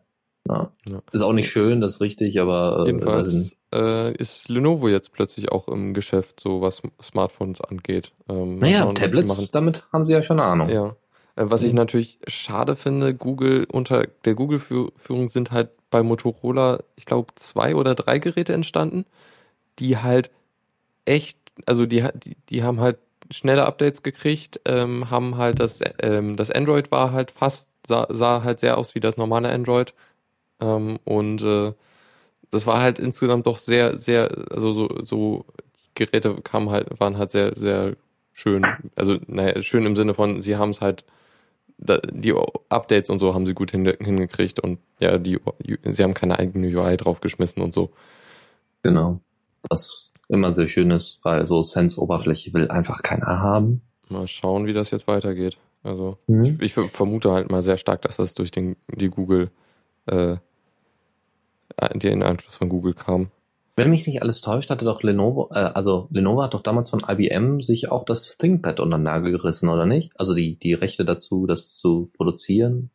ja. ja. Ist auch nicht schön, das ist richtig, aber äh, jedenfalls äh, ist Lenovo jetzt plötzlich auch im Geschäft, so was Smartphones angeht. Ähm, naja, schauen, Tablets, damit haben sie ja schon eine Ahnung. Ja. Äh, was ich mhm. natürlich schade finde, Google unter der Google-Führung sind halt bei Motorola, ich glaube, zwei oder drei Geräte entstanden, die halt echt, also die, die, die haben halt schnelle Updates gekriegt, ähm, haben halt das, ähm, das Android war halt fast, sah, sah halt sehr aus wie das normale Android. Ähm, und äh, das war halt insgesamt doch sehr, sehr, also so, so die Geräte kamen halt, waren halt sehr, sehr schön. Also, naja, schön im Sinne von, sie haben es halt die Updates und so haben sie gut hingekriegt und ja, die, sie haben keine eigene UI draufgeschmissen und so. Genau. Was immer sehr schön ist, weil so Sense-Oberfläche will einfach keiner haben. Mal schauen, wie das jetzt weitergeht. Also mhm. ich, ich, vermute halt mal sehr stark, dass das durch den, die Google, äh, den Einfluss von Google kam. Wenn mich nicht alles täuscht, hatte doch Lenovo, äh, also Lenovo hat doch damals von IBM sich auch das ThinkPad unter den Nagel gerissen, oder nicht? Also die, die Rechte dazu, das zu produzieren.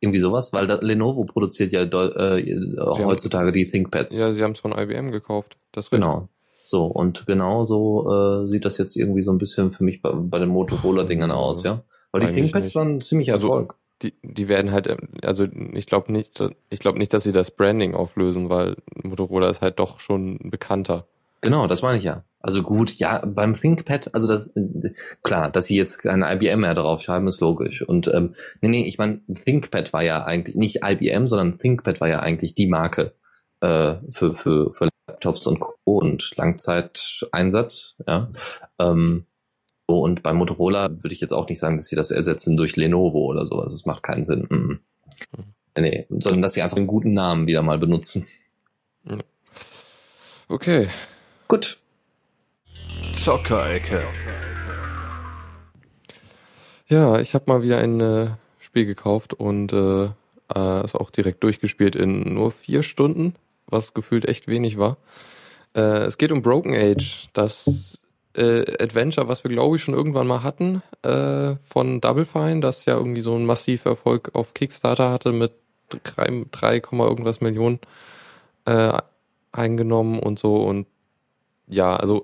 Irgendwie sowas, weil da, Lenovo produziert ja äh, heutzutage haben, die ThinkPads. Ja, sie haben es von IBM gekauft. Das genau. So, und genau so äh, sieht das jetzt irgendwie so ein bisschen für mich bei, bei den Motorola-Dingern aus, ja? Weil die ThinkPads nicht. waren ziemlich also Erfolg. Also, die, die werden halt, ähm, also ich glaube nicht, ich glaube nicht, dass sie das Branding auflösen, weil Motorola ist halt doch schon bekannter. Genau, das meine ich ja. Also gut, ja, beim ThinkPad, also das, klar, dass sie jetzt kein IBM mehr drauf schreiben, ist logisch. Und ähm, nee, nee, ich meine, ThinkPad war ja eigentlich nicht IBM, sondern ThinkPad war ja eigentlich die Marke äh, für, für, für Laptops und Co. und Langzeiteinsatz, ja. Ähm, so, und bei Motorola würde ich jetzt auch nicht sagen, dass sie das ersetzen durch Lenovo oder sowas. Es macht keinen Sinn. Mhm. Nee, sondern dass sie einfach einen guten Namen wieder mal benutzen. Okay. Gut. Zockerecke. Ja, ich habe mal wieder ein äh, Spiel gekauft und äh, äh, ist auch direkt durchgespielt in nur vier Stunden, was gefühlt echt wenig war. Äh, es geht um Broken Age, das äh, Adventure, was wir glaube ich schon irgendwann mal hatten, äh, von Double Fine, das ja irgendwie so einen massiven Erfolg auf Kickstarter hatte mit 3, 3, irgendwas Millionen äh, eingenommen und so und ja, also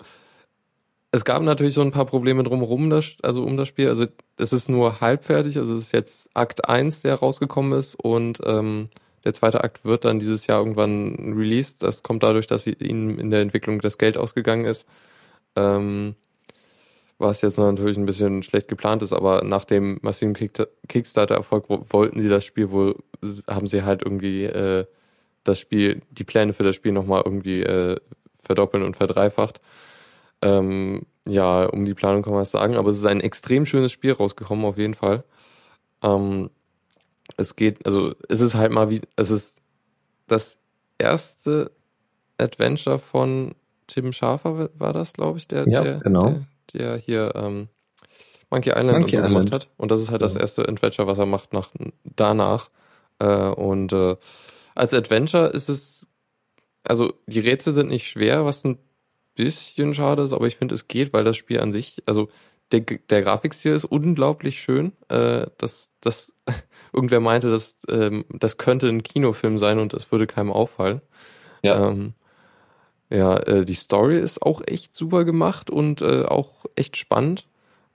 es gab natürlich so ein paar Probleme drumherum, das, also um das Spiel. Also es ist nur halbfertig, also es ist jetzt Akt 1, der rausgekommen ist und ähm, der zweite Akt wird dann dieses Jahr irgendwann released. Das kommt dadurch, dass ihnen in der Entwicklung das Geld ausgegangen ist. Ähm, was jetzt natürlich ein bisschen schlecht geplant ist, aber nach dem massiven Kickstarter-Erfolg wollten sie das Spiel wohl, haben sie halt irgendwie äh, das Spiel, die Pläne für das Spiel nochmal irgendwie äh, verdoppeln und verdreifacht. Ähm, ja, um die Planung kann man es sagen, aber es ist ein extrem schönes Spiel rausgekommen, auf jeden Fall. Ähm, es geht, also es ist halt mal wie, es ist das erste Adventure von Tim Schafer war das, glaube ich, der, ja, der, genau. der, der hier ähm, Monkey Island Monkey und so Island. gemacht hat. Und das ist halt das erste Adventure, was er macht nach danach. Äh, und äh, als Adventure ist es, also die Rätsel sind nicht schwer, was ein bisschen schade ist, aber ich finde, es geht, weil das Spiel an sich, also der, der Grafikstil ist unglaublich schön. Äh, das, das, irgendwer meinte, dass, ähm, das könnte ein Kinofilm sein und das würde keinem auffallen. Ja. Ähm, ja, äh, die Story ist auch echt super gemacht und äh, auch echt spannend.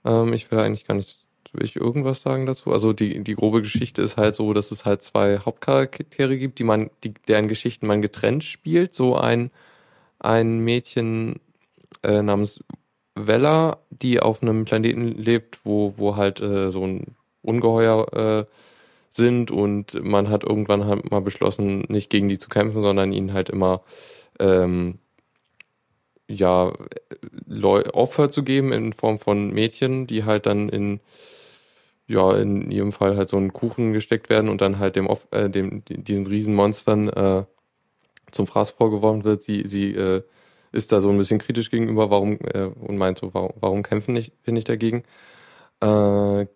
Ähm, ich will eigentlich gar nicht will ich irgendwas sagen dazu. Also die, die grobe Geschichte ist halt so, dass es halt zwei Hauptcharaktere gibt, die man, die, deren Geschichten man getrennt spielt. So ein, ein Mädchen äh, namens Vella, die auf einem Planeten lebt, wo, wo halt äh, so ein Ungeheuer äh, sind und man hat irgendwann halt mal beschlossen, nicht gegen die zu kämpfen, sondern ihnen halt immer ähm, ja Leu Opfer zu geben in Form von Mädchen, die halt dann in ja in ihrem Fall halt so einen Kuchen gesteckt werden und dann halt dem, äh, dem diesen Riesenmonstern äh, zum Fraß vorgeworfen wird. Sie sie äh, ist da so ein bisschen kritisch gegenüber, warum äh, und meint so, warum, warum kämpfen nicht bin ich dagegen? Äh,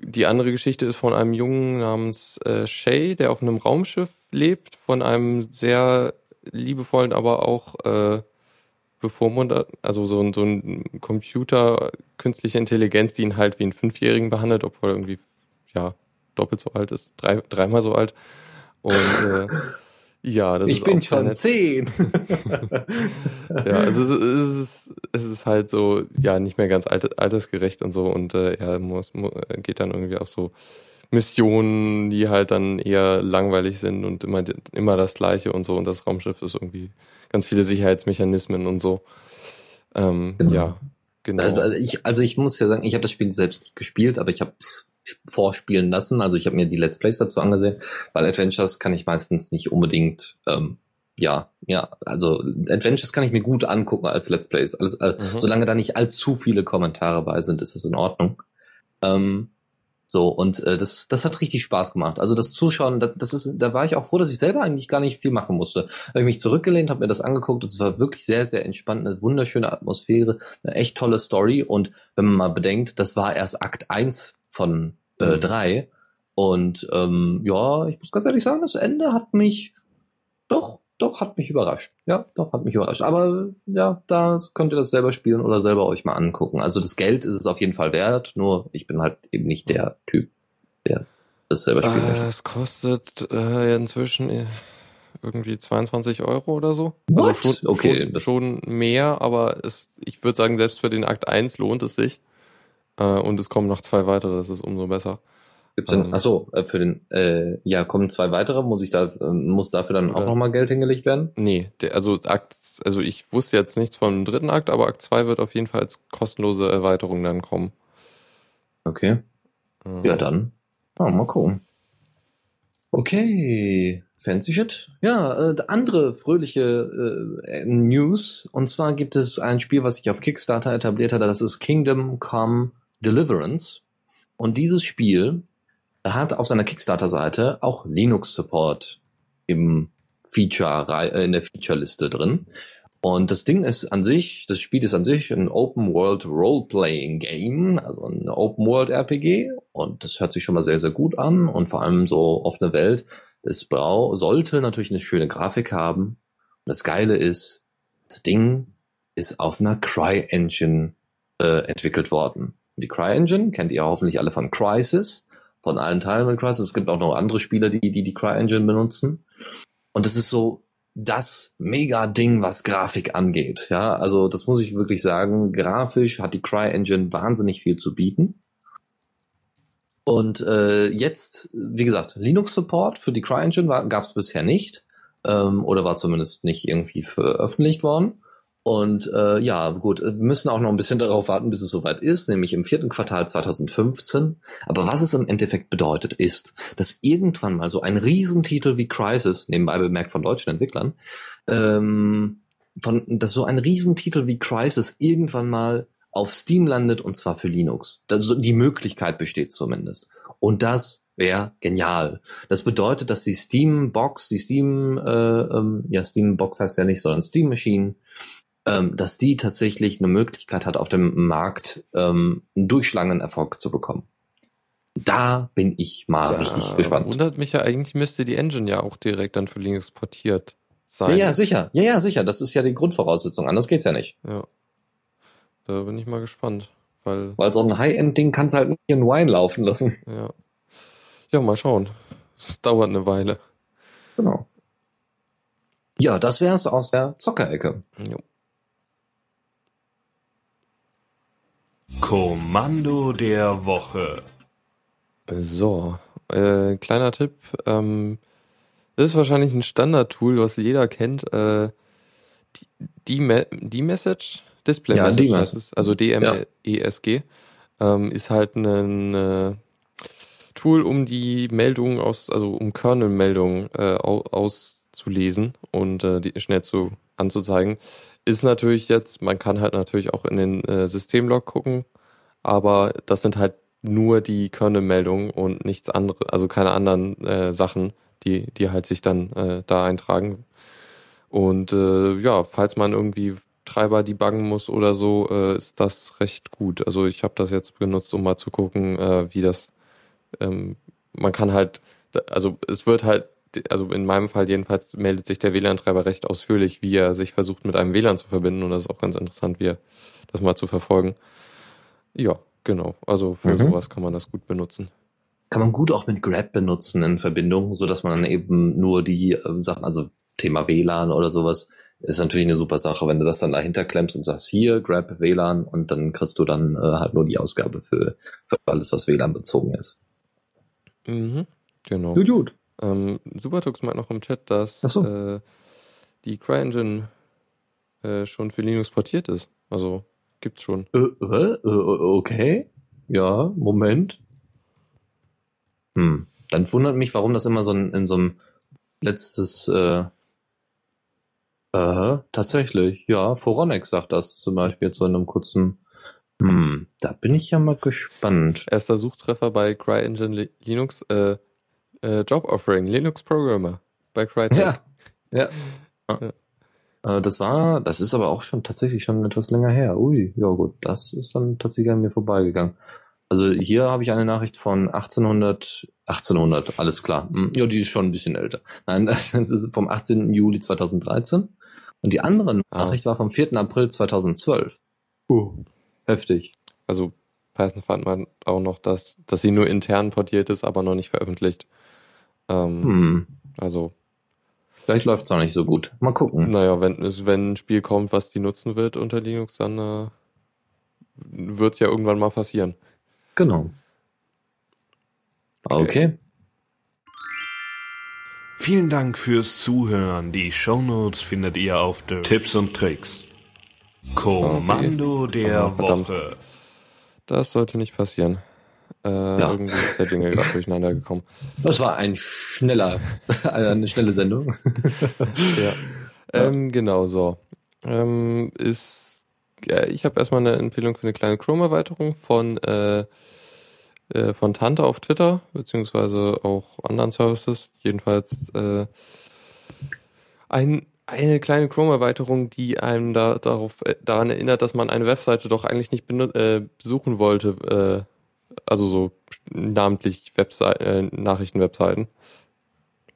die andere Geschichte ist von einem Jungen namens äh, Shay, der auf einem Raumschiff lebt, von einem sehr liebevollen, aber auch äh, bevormundet, also so ein, so ein Computer, künstliche Intelligenz, die ihn halt wie einen Fünfjährigen behandelt, obwohl er irgendwie, ja, doppelt so alt ist, drei, dreimal so alt. Und äh, ja, das ich ist bin auch sehr schon nett. zehn. Ja, also es ist, es ist, halt so, ja, nicht mehr ganz alt, altersgerecht und so und äh, er muss, mu- geht dann irgendwie auf so Missionen, die halt dann eher langweilig sind und immer, immer das Gleiche und so und das Raumschiff ist irgendwie ganz viele Sicherheitsmechanismen und so. Ähm, Genau. Ja, genau. Also, also ich, also ich muss ja sagen, ich habe das Spiel selbst nicht gespielt, aber ich habe es vorspielen lassen. Also ich habe mir die Let's Plays dazu angesehen, weil Adventures kann ich meistens nicht unbedingt, ähm, ja, ja, also Adventures kann ich mir gut angucken als Let's Plays. Alles, äh, Mhm. Solange da nicht allzu viele Kommentare bei sind, ist das in Ordnung. Ähm, so, und äh, das, das hat richtig Spaß gemacht. Also das Zuschauen, das, das ist, da war ich auch froh, dass ich selber eigentlich gar nicht viel machen musste. Da habe ich mich zurückgelehnt, habe mir das angeguckt. Es war wirklich sehr, sehr entspannt, eine wunderschöne Atmosphäre, eine echt tolle Story. Und wenn man mal bedenkt, das war erst Akt 1 von äh, Mhm. 3. Und ähm, ja, ich muss ganz ehrlich sagen, das Ende hat mich doch, doch, hat mich überrascht. Ja, doch, hat mich überrascht. Aber ja, da könnt ihr das selber spielen oder selber euch mal angucken. Also das Geld ist es auf jeden Fall wert, nur ich bin halt eben nicht der Typ, der das selber spielen äh, es kostet äh, inzwischen äh, irgendwie 22 Euro oder so. What? Also schon, Okay, schon, schon mehr, aber es, ich würde sagen, selbst für den Akt 1 lohnt es sich. Äh, und es kommen noch zwei weitere, das ist umso besser. Gibt's denn, Ähm. achso, äh, für den, äh, ja, kommen zwei weitere, muss ich da, äh, muss dafür dann auch Oder- nochmal Geld hingelegt werden? Nee, der, also Akt, also ich wusste jetzt nichts vom dritten Akt, aber Akt 2 wird auf jeden Fall als kostenlose Erweiterung dann kommen. Okay. Ähm, Ja, dann. Ja, mal gucken. Okay. Fancy Shit. Ja, äh, andere fröhliche äh, News. Und zwar gibt es ein Spiel, was sich auf Kickstarter etabliert hat. Das ist Kingdom Come Deliverance. Und dieses Spiel hat auf seiner Kickstarter-Seite auch Linux-Support im Feature, äh, in der Feature-Liste drin. Und das Ding ist an sich, das Spiel ist an sich ein Open World Role-Playing Game, also ein Open World RPG. Und das hört sich schon mal sehr, sehr gut an. Und vor allem so offene Welt. Es brau sollte natürlich eine schöne Grafik haben. Und das Geile ist, das Ding ist auf einer Cry-Engine äh, entwickelt worden. Die Cry-Engine kennt ihr hoffentlich alle von Crysis, von allen Teilen von Crysis. Es gibt auch noch andere Spieler, die die, die Cry-Engine benutzen. Und das ist so das Mega-Ding, was Grafik angeht. Ja, also das muss ich wirklich sagen. Grafisch hat die Cry-Engine wahnsinnig viel zu bieten. Und äh, jetzt, wie gesagt, Linux-Support für die CryEngine gab es bisher nicht ähm, oder war zumindest nicht irgendwie veröffentlicht worden. Und äh, ja, gut, wir müssen auch noch ein bisschen darauf warten, bis es soweit ist, nämlich im vierten Quartal 2015. Aber was es im Endeffekt bedeutet, ist, dass irgendwann mal so ein Riesentitel wie Crisis, nebenbei bemerkt von deutschen Entwicklern, ähm, von, dass so ein Riesentitel wie Crisis irgendwann mal auf Steam landet und zwar für Linux. Das, die Möglichkeit besteht zumindest. Und das wäre genial. Das bedeutet, dass die Steam Box, die Steam, äh, ähm, ja Steam Box heißt ja nicht, sondern Steam Machine, ähm, dass die tatsächlich eine Möglichkeit hat, auf dem Markt ähm, einen durchschlagenden Erfolg zu bekommen. Da bin ich mal da richtig gespannt. Wundert mich ja, eigentlich müsste die Engine ja auch direkt dann für Linux portiert Ja, sein. ja, sicher. Ja, ja, sicher. Das ist ja die Grundvoraussetzung. Anders geht's ja nicht. Ja. Da bin ich mal gespannt, weil, Weil so ein High-End-Ding kannst halt nicht in Wine laufen lassen. ja. Ja, mal schauen. Es dauert eine Weile. Genau. Ja, das wär's aus der Zockerecke. Jo. Kommando der Woche. So, äh, kleiner Tipp. Ähm, das ist wahrscheinlich ein Standard-Tool, was jeder kennt. Äh, die, die, Me die Message, Display Ja, Message, heißt es, also DMESG, ähm, ist halt ein äh, Tool, um die Meldungen aus, also um Kernel-Meldungen äh, au auszulesen und äh, die schnell zu anzuzeigen. Ist natürlich jetzt, man kann halt natürlich auch in den äh, Systemlog gucken, aber das sind halt nur die Kernel-Meldungen und nichts anderes, also keine anderen äh, Sachen, die, die halt sich dann äh, da eintragen. Und äh, ja, falls man irgendwie Treiber debuggen muss oder so, äh, ist das recht gut. Also ich habe das jetzt benutzt, um mal zu gucken, äh, wie das, ähm, man kann halt, also es wird halt, also in meinem Fall jedenfalls meldet sich der WLAN-Treiber recht ausführlich, wie er sich versucht mit einem WLAN zu verbinden und das ist auch ganz interessant, wie er das mal zu verfolgen. Ja, genau. Also für Mhm. sowas kann man das gut benutzen. Kann man gut auch mit Grab benutzen in Verbindung, so dass man dann eben nur die äh, Sachen, also Thema WLAN oder sowas, ist natürlich eine super Sache, wenn du das dann dahinter klemmst und sagst, hier, Grab WLAN und dann kriegst du dann äh, halt nur die Ausgabe für, für alles, was WLAN bezogen ist. Mhm. Genau. gut. Ähm, Supertux meint noch im Chat, dass so. äh, die CryEngine äh, schon für Linux portiert ist. Also gibt's schon. Äh, äh, okay. Ja, Moment. Hm. Dann wundert mich, warum das immer so ein, in so einem letztes, äh, äh, tatsächlich, ja, Phoronex sagt das zum Beispiel jetzt so in einem kurzen, hm, da bin ich ja mal gespannt. Erster Suchtreffer bei CryEngine Li Linux, äh, äh, Job Offering, Linux Programmer bei Crytek. Ja, ja. Äh, das war, das ist aber auch schon tatsächlich schon etwas länger her. Ui, ja gut, das ist dann tatsächlich an mir vorbeigegangen. Also hier habe ich eine Nachricht von 1800, 1800, alles klar. Hm, Ja, die ist schon ein bisschen älter. Nein, das ist vom 18. Juli 2013. Und die andere Ah. Nachricht war vom 4. April 2012. Uh, heftig. Also Python fand man auch noch, dass, dass sie nur intern portiert ist, aber noch nicht veröffentlicht. Ähm, Hm, Also, vielleicht läuft's auch nicht so gut. Mal gucken. naja, wenn es, wenn ein Spiel kommt, was die nutzen wird unter Linux, dann äh, wird's ja irgendwann mal passieren. Genau. Okay. Vielen Dank fürs Zuhören. Die Shownotes findet ihr auf der Tipps und Tricks. Kommando der Oh, verdammt. Woche. Das sollte nicht passieren. Äh, Irgendwie ist der Jingle gerade durcheinander gekommen. Das war ein schneller, eine schnelle Sendung. Ja. Ähm, genau so. Ähm, ist, ja, ich habe erstmal eine Empfehlung für eine kleine Chrome-Erweiterung von, äh, äh, von Tante auf Twitter, beziehungsweise auch anderen Services. Jedenfalls äh, ein, eine kleine Chrome-Erweiterung, die einem da, darauf, äh, daran erinnert, dass man eine Webseite doch eigentlich nicht äh, besuchen wollte. Also so namentlich Websei äh, Nachrichtenwebseiten.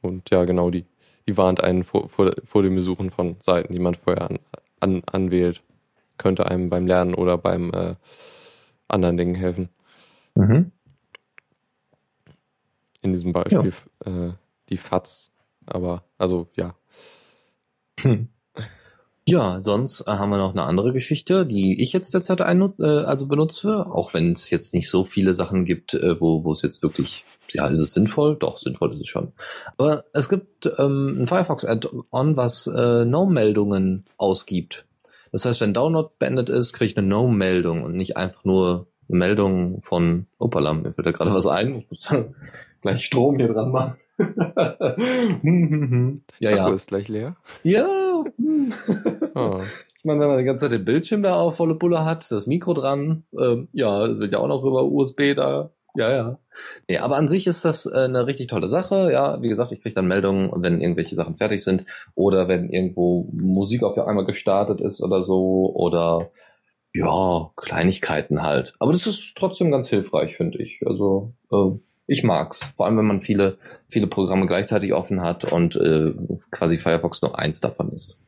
Und ja, genau die die warnt einen vor, vor, vor dem Besuchen von Seiten, die man vorher an, an, anwählt. Könnte einem beim Lernen oder beim äh, anderen Dingen helfen. Mhm. In diesem Beispiel äh, die FATS. Aber, also ja. Hm. Ja, sonst äh, haben wir noch eine andere Geschichte, die ich jetzt derzeit ein, äh, also benutze, auch wenn es jetzt nicht so viele Sachen gibt, äh, wo, wo es jetzt wirklich, ja, ist es sinnvoll? Doch, sinnvoll ist es schon. Aber es gibt ähm, ein Firefox-Add-on, was äh, No-Meldungen ausgibt. Das heißt, wenn Download beendet ist, kriege ich eine No-Meldung und nicht einfach nur eine Meldung von Opala. Mir fällt da gerade was ein. Ich muss gleich Strom hier dran machen. ja, Akku ja. ist gleich leer. Ja. Ah, Ich meine, wenn man die ganze Zeit den Bildschirm da auf volle Pulle hat, das Mikro dran, ähm, ja, das wird ja auch noch über USB da. Ja, ja. Nee, aber an sich ist das äh, eine richtig tolle Sache. Ja, wie gesagt, ich kriege dann Meldungen, wenn irgendwelche Sachen fertig sind oder wenn irgendwo Musik auf einmal gestartet ist oder so oder ja, Kleinigkeiten halt. Aber das ist trotzdem ganz hilfreich, finde ich. Also äh, ich mag's. Vor allem, wenn man viele, viele Programme gleichzeitig offen hat und äh, quasi Firefox nur eins davon ist.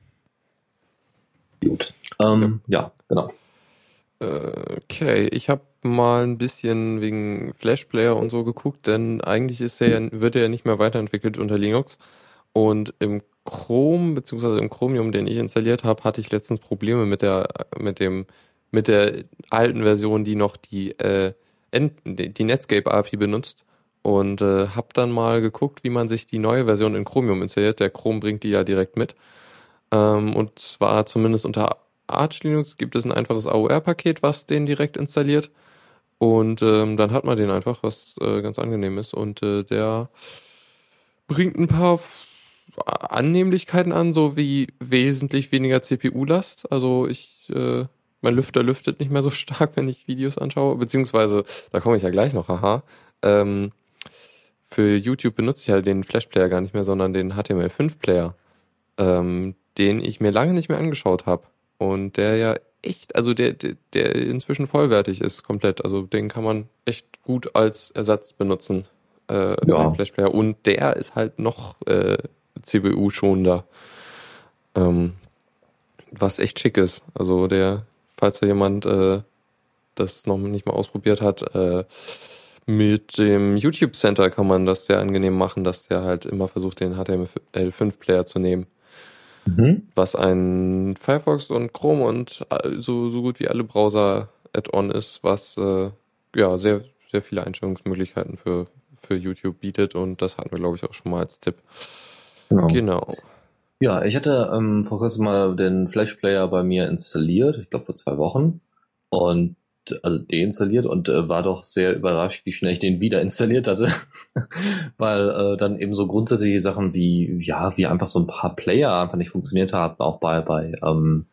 Gut. Ähm, ja. genau. äh, okay, ich habe mal ein bisschen wegen Flash Player und so geguckt, denn eigentlich ist er ja, wird er ja nicht mehr weiterentwickelt unter Linux. Und im Chrome, beziehungsweise im Chromium, den ich installiert habe, hatte ich letztens Probleme mit der, mit dem, mit der alten Version, die noch die, äh, die Netscape API benutzt. Und äh, habe dann mal geguckt, wie man sich die neue Version in Chromium installiert. Der Chrome bringt die ja direkt mit. Ähm, und zwar zumindest unter Arch Linux gibt es ein einfaches AOR-Paket, was den direkt installiert. Und ähm, dann hat man den einfach, was äh, ganz angenehm ist. Und äh, der bringt ein paar Annehmlichkeiten an, so wie wesentlich weniger CPU-Last. Also ich, äh, mein Lüfter lüftet nicht mehr so stark, wenn ich Videos anschaue. Beziehungsweise, da komme ich ja gleich noch, haha. Ähm, für YouTube benutze ich ja den Flash-Player gar nicht mehr, sondern den HTML5-Player, ähm, den ich mir lange nicht mehr angeschaut habe. Und der ja echt, also der, der, der inzwischen vollwertig ist, komplett. Also den kann man echt gut als Ersatz benutzen, äh, Ja. Flash-Player. Und der ist halt noch äh, CPU-schonender. Ähm, was echt schick ist. Also der, falls da jemand äh, das noch nicht mal ausprobiert hat, äh, mit dem YouTube Center kann man das sehr angenehm machen, dass der halt immer versucht, den HTML5-Player zu nehmen, Mhm. was ein Firefox und Chrome und äh, so, so gut wie alle Browser Add-on ist, was äh, ja sehr, sehr viele Einstellungsmöglichkeiten für, für YouTube bietet und das hatten wir, glaube ich, auch schon mal als Tipp. Genau. Genau. Ja, ich hatte ähm, vor kurzem mal den Flash Player bei mir installiert, ich glaube vor zwei Wochen. Und also deinstalliert und äh, war doch sehr überrascht, wie schnell ich den wieder installiert hatte. Weil äh, dann eben so grundsätzliche Sachen wie, ja, wie einfach so ein paar Player einfach nicht funktioniert haben, auch bei, bei, ähm,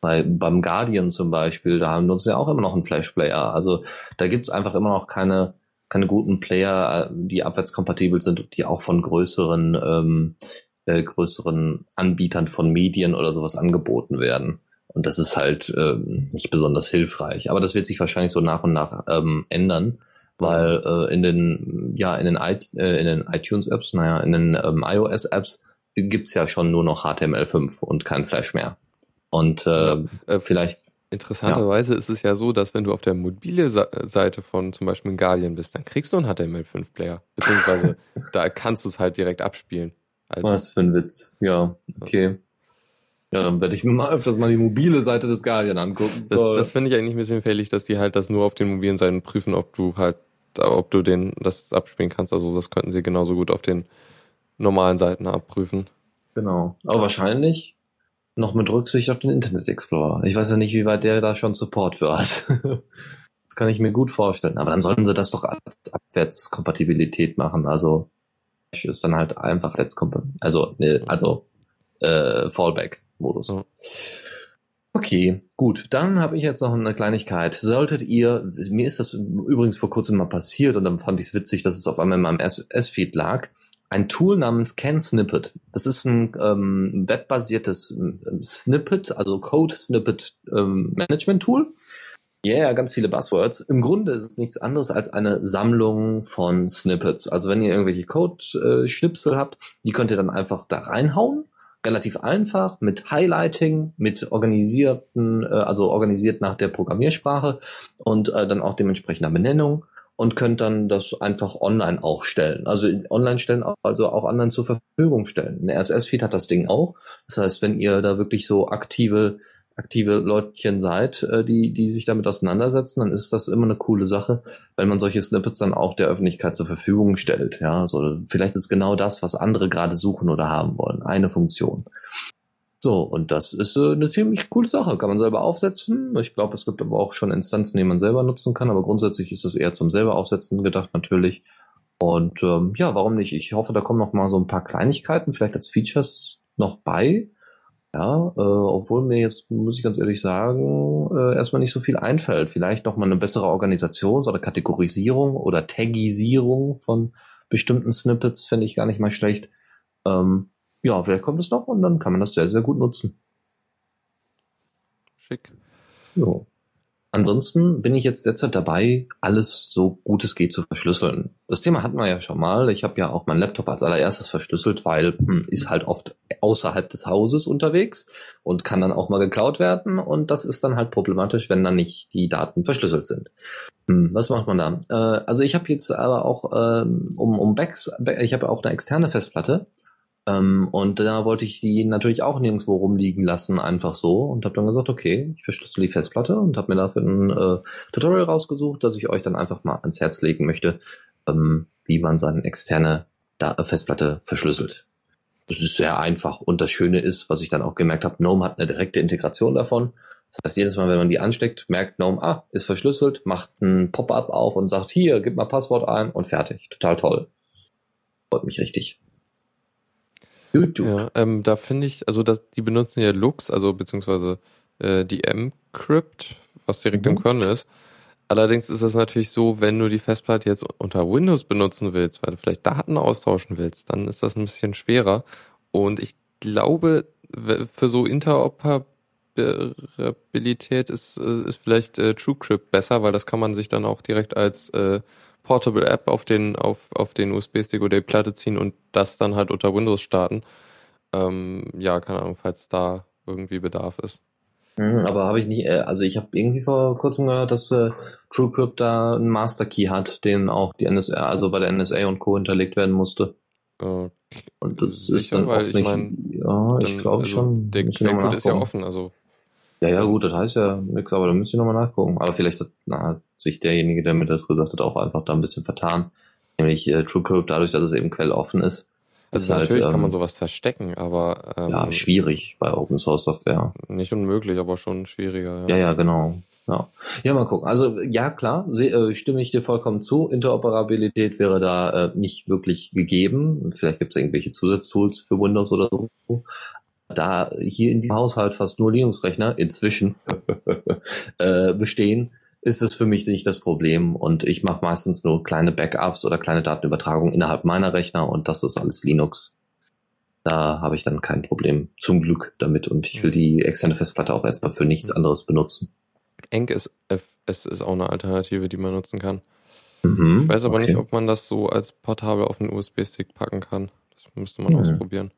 bei beim Guardian zum Beispiel, da nutzen wir auch immer noch einen Flash Player. Also da gibt's einfach immer noch keine, keine guten Player, äh, die abwärtskompatibel sind und die auch von größeren ähm, äh, größeren Anbietern von Medien oder sowas angeboten werden. Und das ist halt ähm, nicht besonders hilfreich. Aber das wird sich wahrscheinlich so nach und nach ähm, ändern, weil äh, in den ja in den, I äh, in den iTunes Apps, naja, in den ähm, iOS Apps gibt's ja schon nur noch HTML5 und kein Flash mehr. Und äh, Äh, vielleicht Interessanterweise ist es ja so, dass wenn du auf der mobile Seite von zum Beispiel Guardian bist, dann kriegst du einen HTML5-Player. Beziehungsweise da kannst du es halt direkt abspielen. Was für ein Witz. Ja, okay. Ja, dann werde ich mir mal öfters mal die mobile Seite des Guardian angucken. Das, das finde ich eigentlich ein bisschen fällig, dass die halt das nur auf den mobilen Seiten prüfen, ob du halt ob du den das abspielen kannst. Also das könnten sie genauso gut auf den normalen Seiten abprüfen. Genau. Aber wahrscheinlich noch mit Rücksicht auf den Internet Explorer. Ich weiß ja nicht, wie weit der da schon Support für hat. das kann ich mir gut vorstellen. Aber dann sollten sie das doch als Abwärtskompatibilität machen. Also ist dann halt einfach Abwärtskompatibilität. Also, ne, also äh, Fallback-Modus. Ja. Okay, gut. Dann habe ich jetzt noch eine Kleinigkeit. Solltet ihr, mir ist das übrigens vor kurzem mal passiert und dann fand ich es witzig, dass es auf einmal in meinem S-Feed lag ein Tool namens CanSnippet. Das ist ein ähm, webbasiertes ähm, Snippet, also Code Snippet ähm, Management Tool. Ja, yeah, ganz viele Buzzwords. Im Grunde ist es nichts anderes als eine Sammlung von Snippets. Also wenn ihr irgendwelche Code-Schnipsel habt, die könnt ihr dann einfach da reinhauen. Relativ einfach, mit Highlighting, mit organisierten, äh, also organisiert nach der Programmiersprache und äh, dann auch dementsprechender Benennung und könnt dann das einfach online auch stellen. Also online stellen, also auch anderen zur Verfügung stellen. Ein RSS-Feed hat das Ding auch. Das heißt, wenn ihr da wirklich so aktive, aktive Leutchen seid, äh, die, die sich damit auseinandersetzen, dann ist das immer eine coole Sache, wenn man solche Snippets dann auch der Öffentlichkeit zur Verfügung stellt. Ja, also vielleicht ist genau das, was andere gerade suchen oder haben wollen. Eine Funktion. So, und das ist äh, eine ziemlich coole Sache. Kann man selber aufsetzen. Ich glaube, es gibt aber auch schon Instanzen, die man selber nutzen kann, aber grundsätzlich ist es eher zum selber aufsetzen gedacht natürlich. Und ähm, ja, warum nicht? Ich hoffe, da kommen noch mal so ein paar Kleinigkeiten, vielleicht als Features noch bei. Ja, äh, obwohl mir jetzt, muss ich ganz ehrlich sagen, äh, erstmal nicht so viel einfällt. Vielleicht noch mal eine bessere Organisation oder Kategorisierung oder Tagisierung von bestimmten Snippets fände ich gar nicht mal schlecht. Ähm, ja, vielleicht kommt es noch und dann kann man das sehr, sehr gut nutzen. Schick. Jo. Ansonsten bin ich jetzt derzeit dabei, alles so gut es geht zu verschlüsseln. Das Thema hatten wir ja schon mal. Ich habe ja auch meinen Laptop als allererstes verschlüsselt, weil hm, ist halt oft außerhalb des Hauses unterwegs und kann dann auch mal geklaut werden. Und das ist dann halt problematisch, wenn dann nicht die Daten verschlüsselt sind. Hm, was macht man da? Äh, also ich habe jetzt aber auch ähm, um, um Backs, ich habe auch eine externe Festplatte ähm, und da wollte ich die natürlich auch nirgendwo rumliegen lassen, einfach so. Und habe dann gesagt, okay, ich verschlüssel die Festplatte und habe mir dafür ein äh, Tutorial rausgesucht, dass ich euch dann einfach mal ans Herz legen möchte, ähm, wie man seine externe da äh, Festplatte verschlüsselt. Das ist sehr einfach. Und das Schöne ist, was ich dann auch gemerkt habe, GNOME hat eine direkte Integration davon. Das heißt, jedes Mal, wenn man die ansteckt, merkt GNOME, ah, ist verschlüsselt, macht ein Pop-up auf und sagt, hier, gib mal Passwort ein und fertig. Total toll. Freut mich richtig. YouTube. Ja, ähm, da finde ich, also das, die benutzen ja Lux, also beziehungsweise äh, die M-Crypt, was direkt mhm. im Kernel ist. Allerdings ist es natürlich so, wenn du die Festplatte jetzt unter Windows benutzen willst, weil du vielleicht Daten austauschen willst, dann ist das ein bisschen schwerer. Und ich glaube, für so Interoperabilität ist, äh, ist vielleicht äh, TrueCrypt besser, weil das kann man sich dann auch direkt als äh, Portable App auf den, auf, auf den USB-Stick oder die Platte ziehen und das dann halt unter Windows starten. Ähm, ja, keine Ahnung, falls da irgendwie Bedarf ist. Mhm, aber habe ich nicht, äh, also ich habe irgendwie vor kurzem gehört, dass äh, TrueCrypt da einen Master Key hat, den auch die NSA, also bei der NSA und Co. hinterlegt werden musste. Okay. Und das Sicher, ist dann weil ich meine, ja, ich glaube also schon. Der Quellcode ist ja offen, also ja, ja, gut, das heißt ja nichts, aber da müsst ihr nochmal nachgucken. Aber vielleicht hat, na, hat sich derjenige, der mir das gesagt hat, auch einfach da ein bisschen vertan. Nämlich äh, TrueCrypt, dadurch, dass es eben quelloffen ist. Also ist natürlich halt, kann man ähm, sowas verstecken, aber ähm, ja, schwierig bei Open Source Software. Nicht unmöglich, aber schon schwieriger. Ja, ja, ja genau. Ja. ja, mal gucken. Also ja, klar, seh, äh, stimme ich dir vollkommen zu. Interoperabilität wäre da äh, nicht wirklich gegeben. Vielleicht gibt es irgendwelche Zusatztools für Windows oder so da hier in diesem Haushalt fast nur Linux-Rechner inzwischen äh, bestehen, ist es für mich nicht das Problem. Und ich mache meistens nur kleine Backups oder kleine Datenübertragungen innerhalb meiner Rechner und das ist alles Linux. Da habe ich dann kein Problem, zum Glück damit. Und ich will die externe Festplatte auch erstmal für nichts anderes benutzen. Enk ist, es ist auch eine Alternative, die man nutzen kann. Mhm, ich weiß aber okay. nicht, ob man das so als portabel auf einen USB-Stick packen kann. Das müsste man mhm. ausprobieren.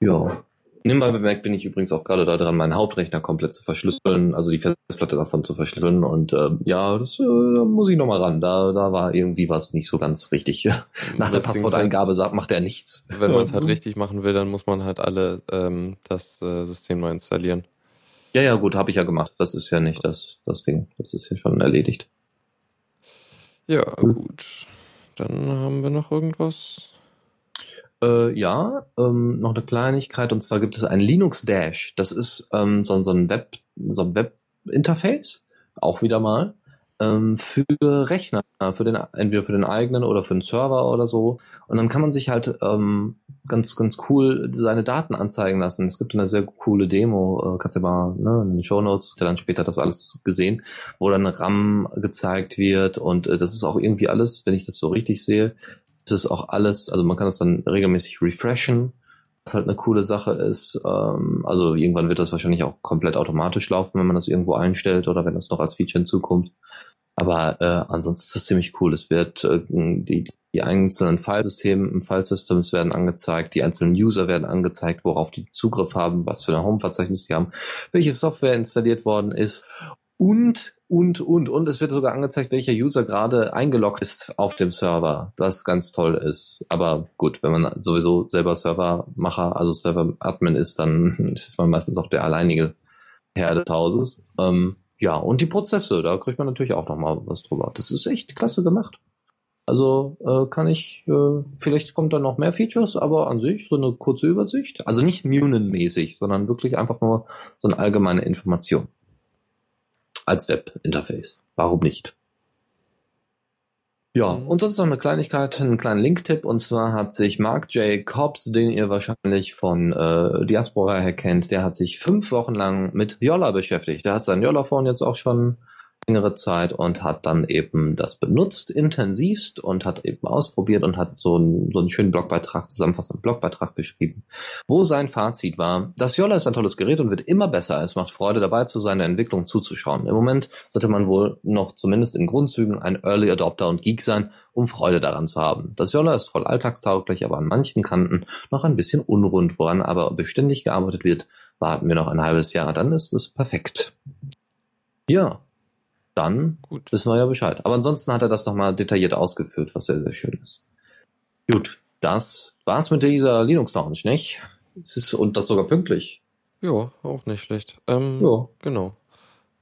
Ja. Nebenbei bemerkt bin ich übrigens auch gerade daran, meinen Hauptrechner komplett zu verschlüsseln, also die Festplatte davon zu verschlüsseln. Und äh, ja, das äh, da muss ich nochmal ran. Da, da war irgendwie was nicht so ganz richtig. Nach der Passworteingabe sagt, macht er nichts. Wenn man es halt richtig machen will, dann muss man halt alle ähm, das äh, System mal installieren. Ja, ja, gut, habe ich ja gemacht. Das ist ja nicht das, das Ding. Das ist ja schon erledigt. Ja, gut. Dann haben wir noch irgendwas. Äh, ja, ähm, noch eine Kleinigkeit und zwar gibt es ein Linux Dash. Das ist ähm, so, so ein Web, so ein Web-Interface, auch wieder mal, ähm, für Rechner, für den, entweder für den eigenen oder für den Server oder so. Und dann kann man sich halt ähm, ganz, ganz cool seine Daten anzeigen lassen. Es gibt eine sehr coole Demo, äh, kannst du mal ne, in den Show Notes, dann später das alles gesehen, wo dann RAM gezeigt wird und äh, das ist auch irgendwie alles, wenn ich das so richtig sehe, ist es auch alles, also man kann es dann regelmäßig refreshen, was halt eine coole Sache ist. Ähm, also irgendwann wird das wahrscheinlich auch komplett automatisch laufen, wenn man das irgendwo einstellt oder wenn das noch als Feature hinzukommt. Aber äh, ansonsten ist das ziemlich cool. Es wird äh, die, die einzelnen Filesysteme, Filesystems werden angezeigt, die einzelnen User werden angezeigt, worauf die Zugriff haben, was für ein Home-Verzeichnis sie haben, welche Software installiert worden ist und und, und, und es wird sogar angezeigt, welcher User gerade eingeloggt ist auf dem Server, was ganz toll ist. Aber gut, wenn man sowieso selber Servermacher, also Server-Admin ist, dann ist man meistens auch der alleinige Herr des Hauses. Ähm, ja, und die Prozesse, da kriegt man natürlich auch nochmal was drüber. Das ist echt klasse gemacht. Also äh, kann ich, äh, vielleicht kommt da noch mehr Features, aber an sich so eine kurze Übersicht. Also nicht Munen-mäßig, sondern wirklich einfach nur so eine allgemeine Information als Webinterface. Warum nicht? Ja, mhm. und sonst noch eine Kleinigkeit, einen kleinen Link-Tipp. Und zwar hat sich Mark J. Cobbs, den ihr wahrscheinlich von äh, Diaspora her kennt, der hat sich fünf Wochen lang mit Yola beschäftigt. Der hat sein Yola-Phone jetzt auch schon längere Zeit und hat dann eben das benutzt intensivst und hat eben ausprobiert und hat so einen, so einen schönen Blogbeitrag, zusammenfassenden Blogbeitrag geschrieben, wo sein Fazit war, das Yola ist ein tolles Gerät und wird immer besser. Es macht Freude dabei zu sein, der Entwicklung zuzuschauen. Im Moment sollte man wohl noch zumindest in Grundzügen ein Early Adopter und Geek sein, um Freude daran zu haben. Das Yola ist voll alltagstauglich, aber an manchen Kanten noch ein bisschen unrund, woran aber beständig gearbeitet wird. Warten wir noch ein halbes Jahr, dann ist es perfekt. Ja, dann Gut. wissen wir ja Bescheid. Aber ansonsten hat er das nochmal detailliert ausgeführt, was sehr, sehr schön ist. Gut, das war's mit dieser Linux Lounge, nicht? Es ist, und das sogar pünktlich. Ja, auch nicht schlecht. Ähm, ja. Genau.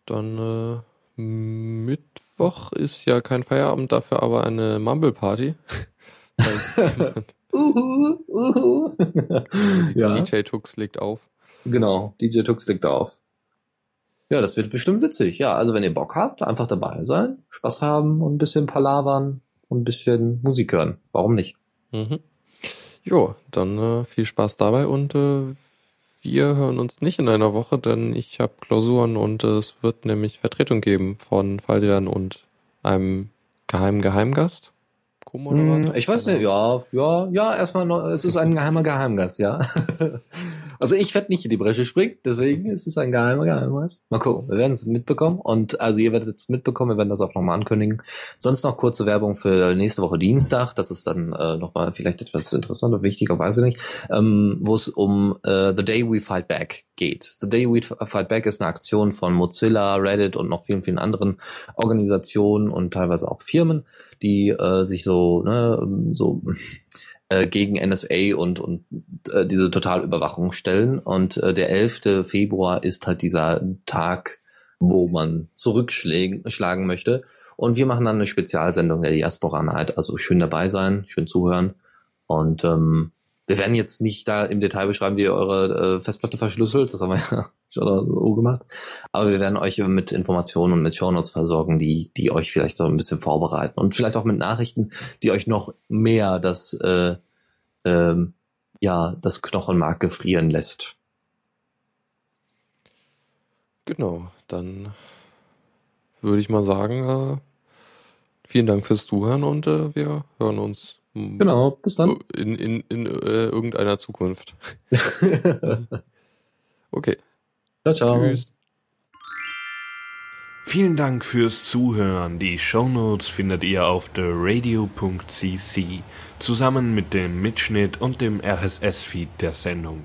Dann äh, Mittwoch ist ja kein Feierabend, dafür aber eine Mumble Party. uhu, uhu. ja. DJ Tux legt auf. Genau, DJ Tux legt auf. Ja, das wird bestimmt witzig. Ja, also wenn ihr Bock habt, einfach dabei sein, Spaß haben und ein bisschen palavern und ein bisschen Musik hören. Warum nicht? Mhm. Jo, dann äh, viel Spaß dabei und äh, wir hören uns nicht in einer Woche, denn ich habe Klausuren und äh, es wird nämlich Vertretung geben von Faldrian und einem geheimen Geheimgast. Hm, ich weiß nicht, ja, ja, ja, erstmal noch, es ist ein geheimer Geheimgast, ja. also ich werde nicht in die Bresche springen, deswegen ist es ein geheimer Geheimgast. Mal gucken, wir werden es mitbekommen und also ihr werdet es mitbekommen, wir werden das auch nochmal ankündigen. Sonst noch kurze Werbung für nächste Woche Dienstag, das ist dann äh, nochmal vielleicht etwas interessanter, wichtiger, weiß ich nicht, ähm, wo es um äh, The Day We Fight Back geht. The Day We Fight Back ist eine Aktion von Mozilla, Reddit und noch vielen, vielen anderen Organisationen und teilweise auch Firmen, die äh, sich so, ne, so äh, gegen NSA und, und äh, diese Totalüberwachung stellen. Und äh, der 11. Februar ist halt dieser Tag, wo man zurückschlagen möchte. Und wir machen dann eine Spezialsendung der Diaspora Night. Also schön dabei sein, schön zuhören. Und ähm, wir werden jetzt nicht da im Detail beschreiben, wie ihr eure äh, Festplatte verschlüsselt. Das haben wir ja schon so gemacht. Aber wir werden euch mit Informationen und mit Shownotes versorgen, die, die euch vielleicht so ein bisschen vorbereiten. Und vielleicht auch mit Nachrichten, die euch noch mehr das, äh, ähm, ja, das Knochenmark gefrieren lässt. Genau, dann würde ich mal sagen, äh, vielen Dank fürs Zuhören und äh, wir hören uns Genau, bis dann. In, in, in äh, irgendeiner Zukunft. okay. Ciao, ciao. Tschüss. Vielen Dank fürs Zuhören. Die Shownotes findet ihr auf theradio.cc zusammen mit dem Mitschnitt und dem RSS-Feed der Sendung.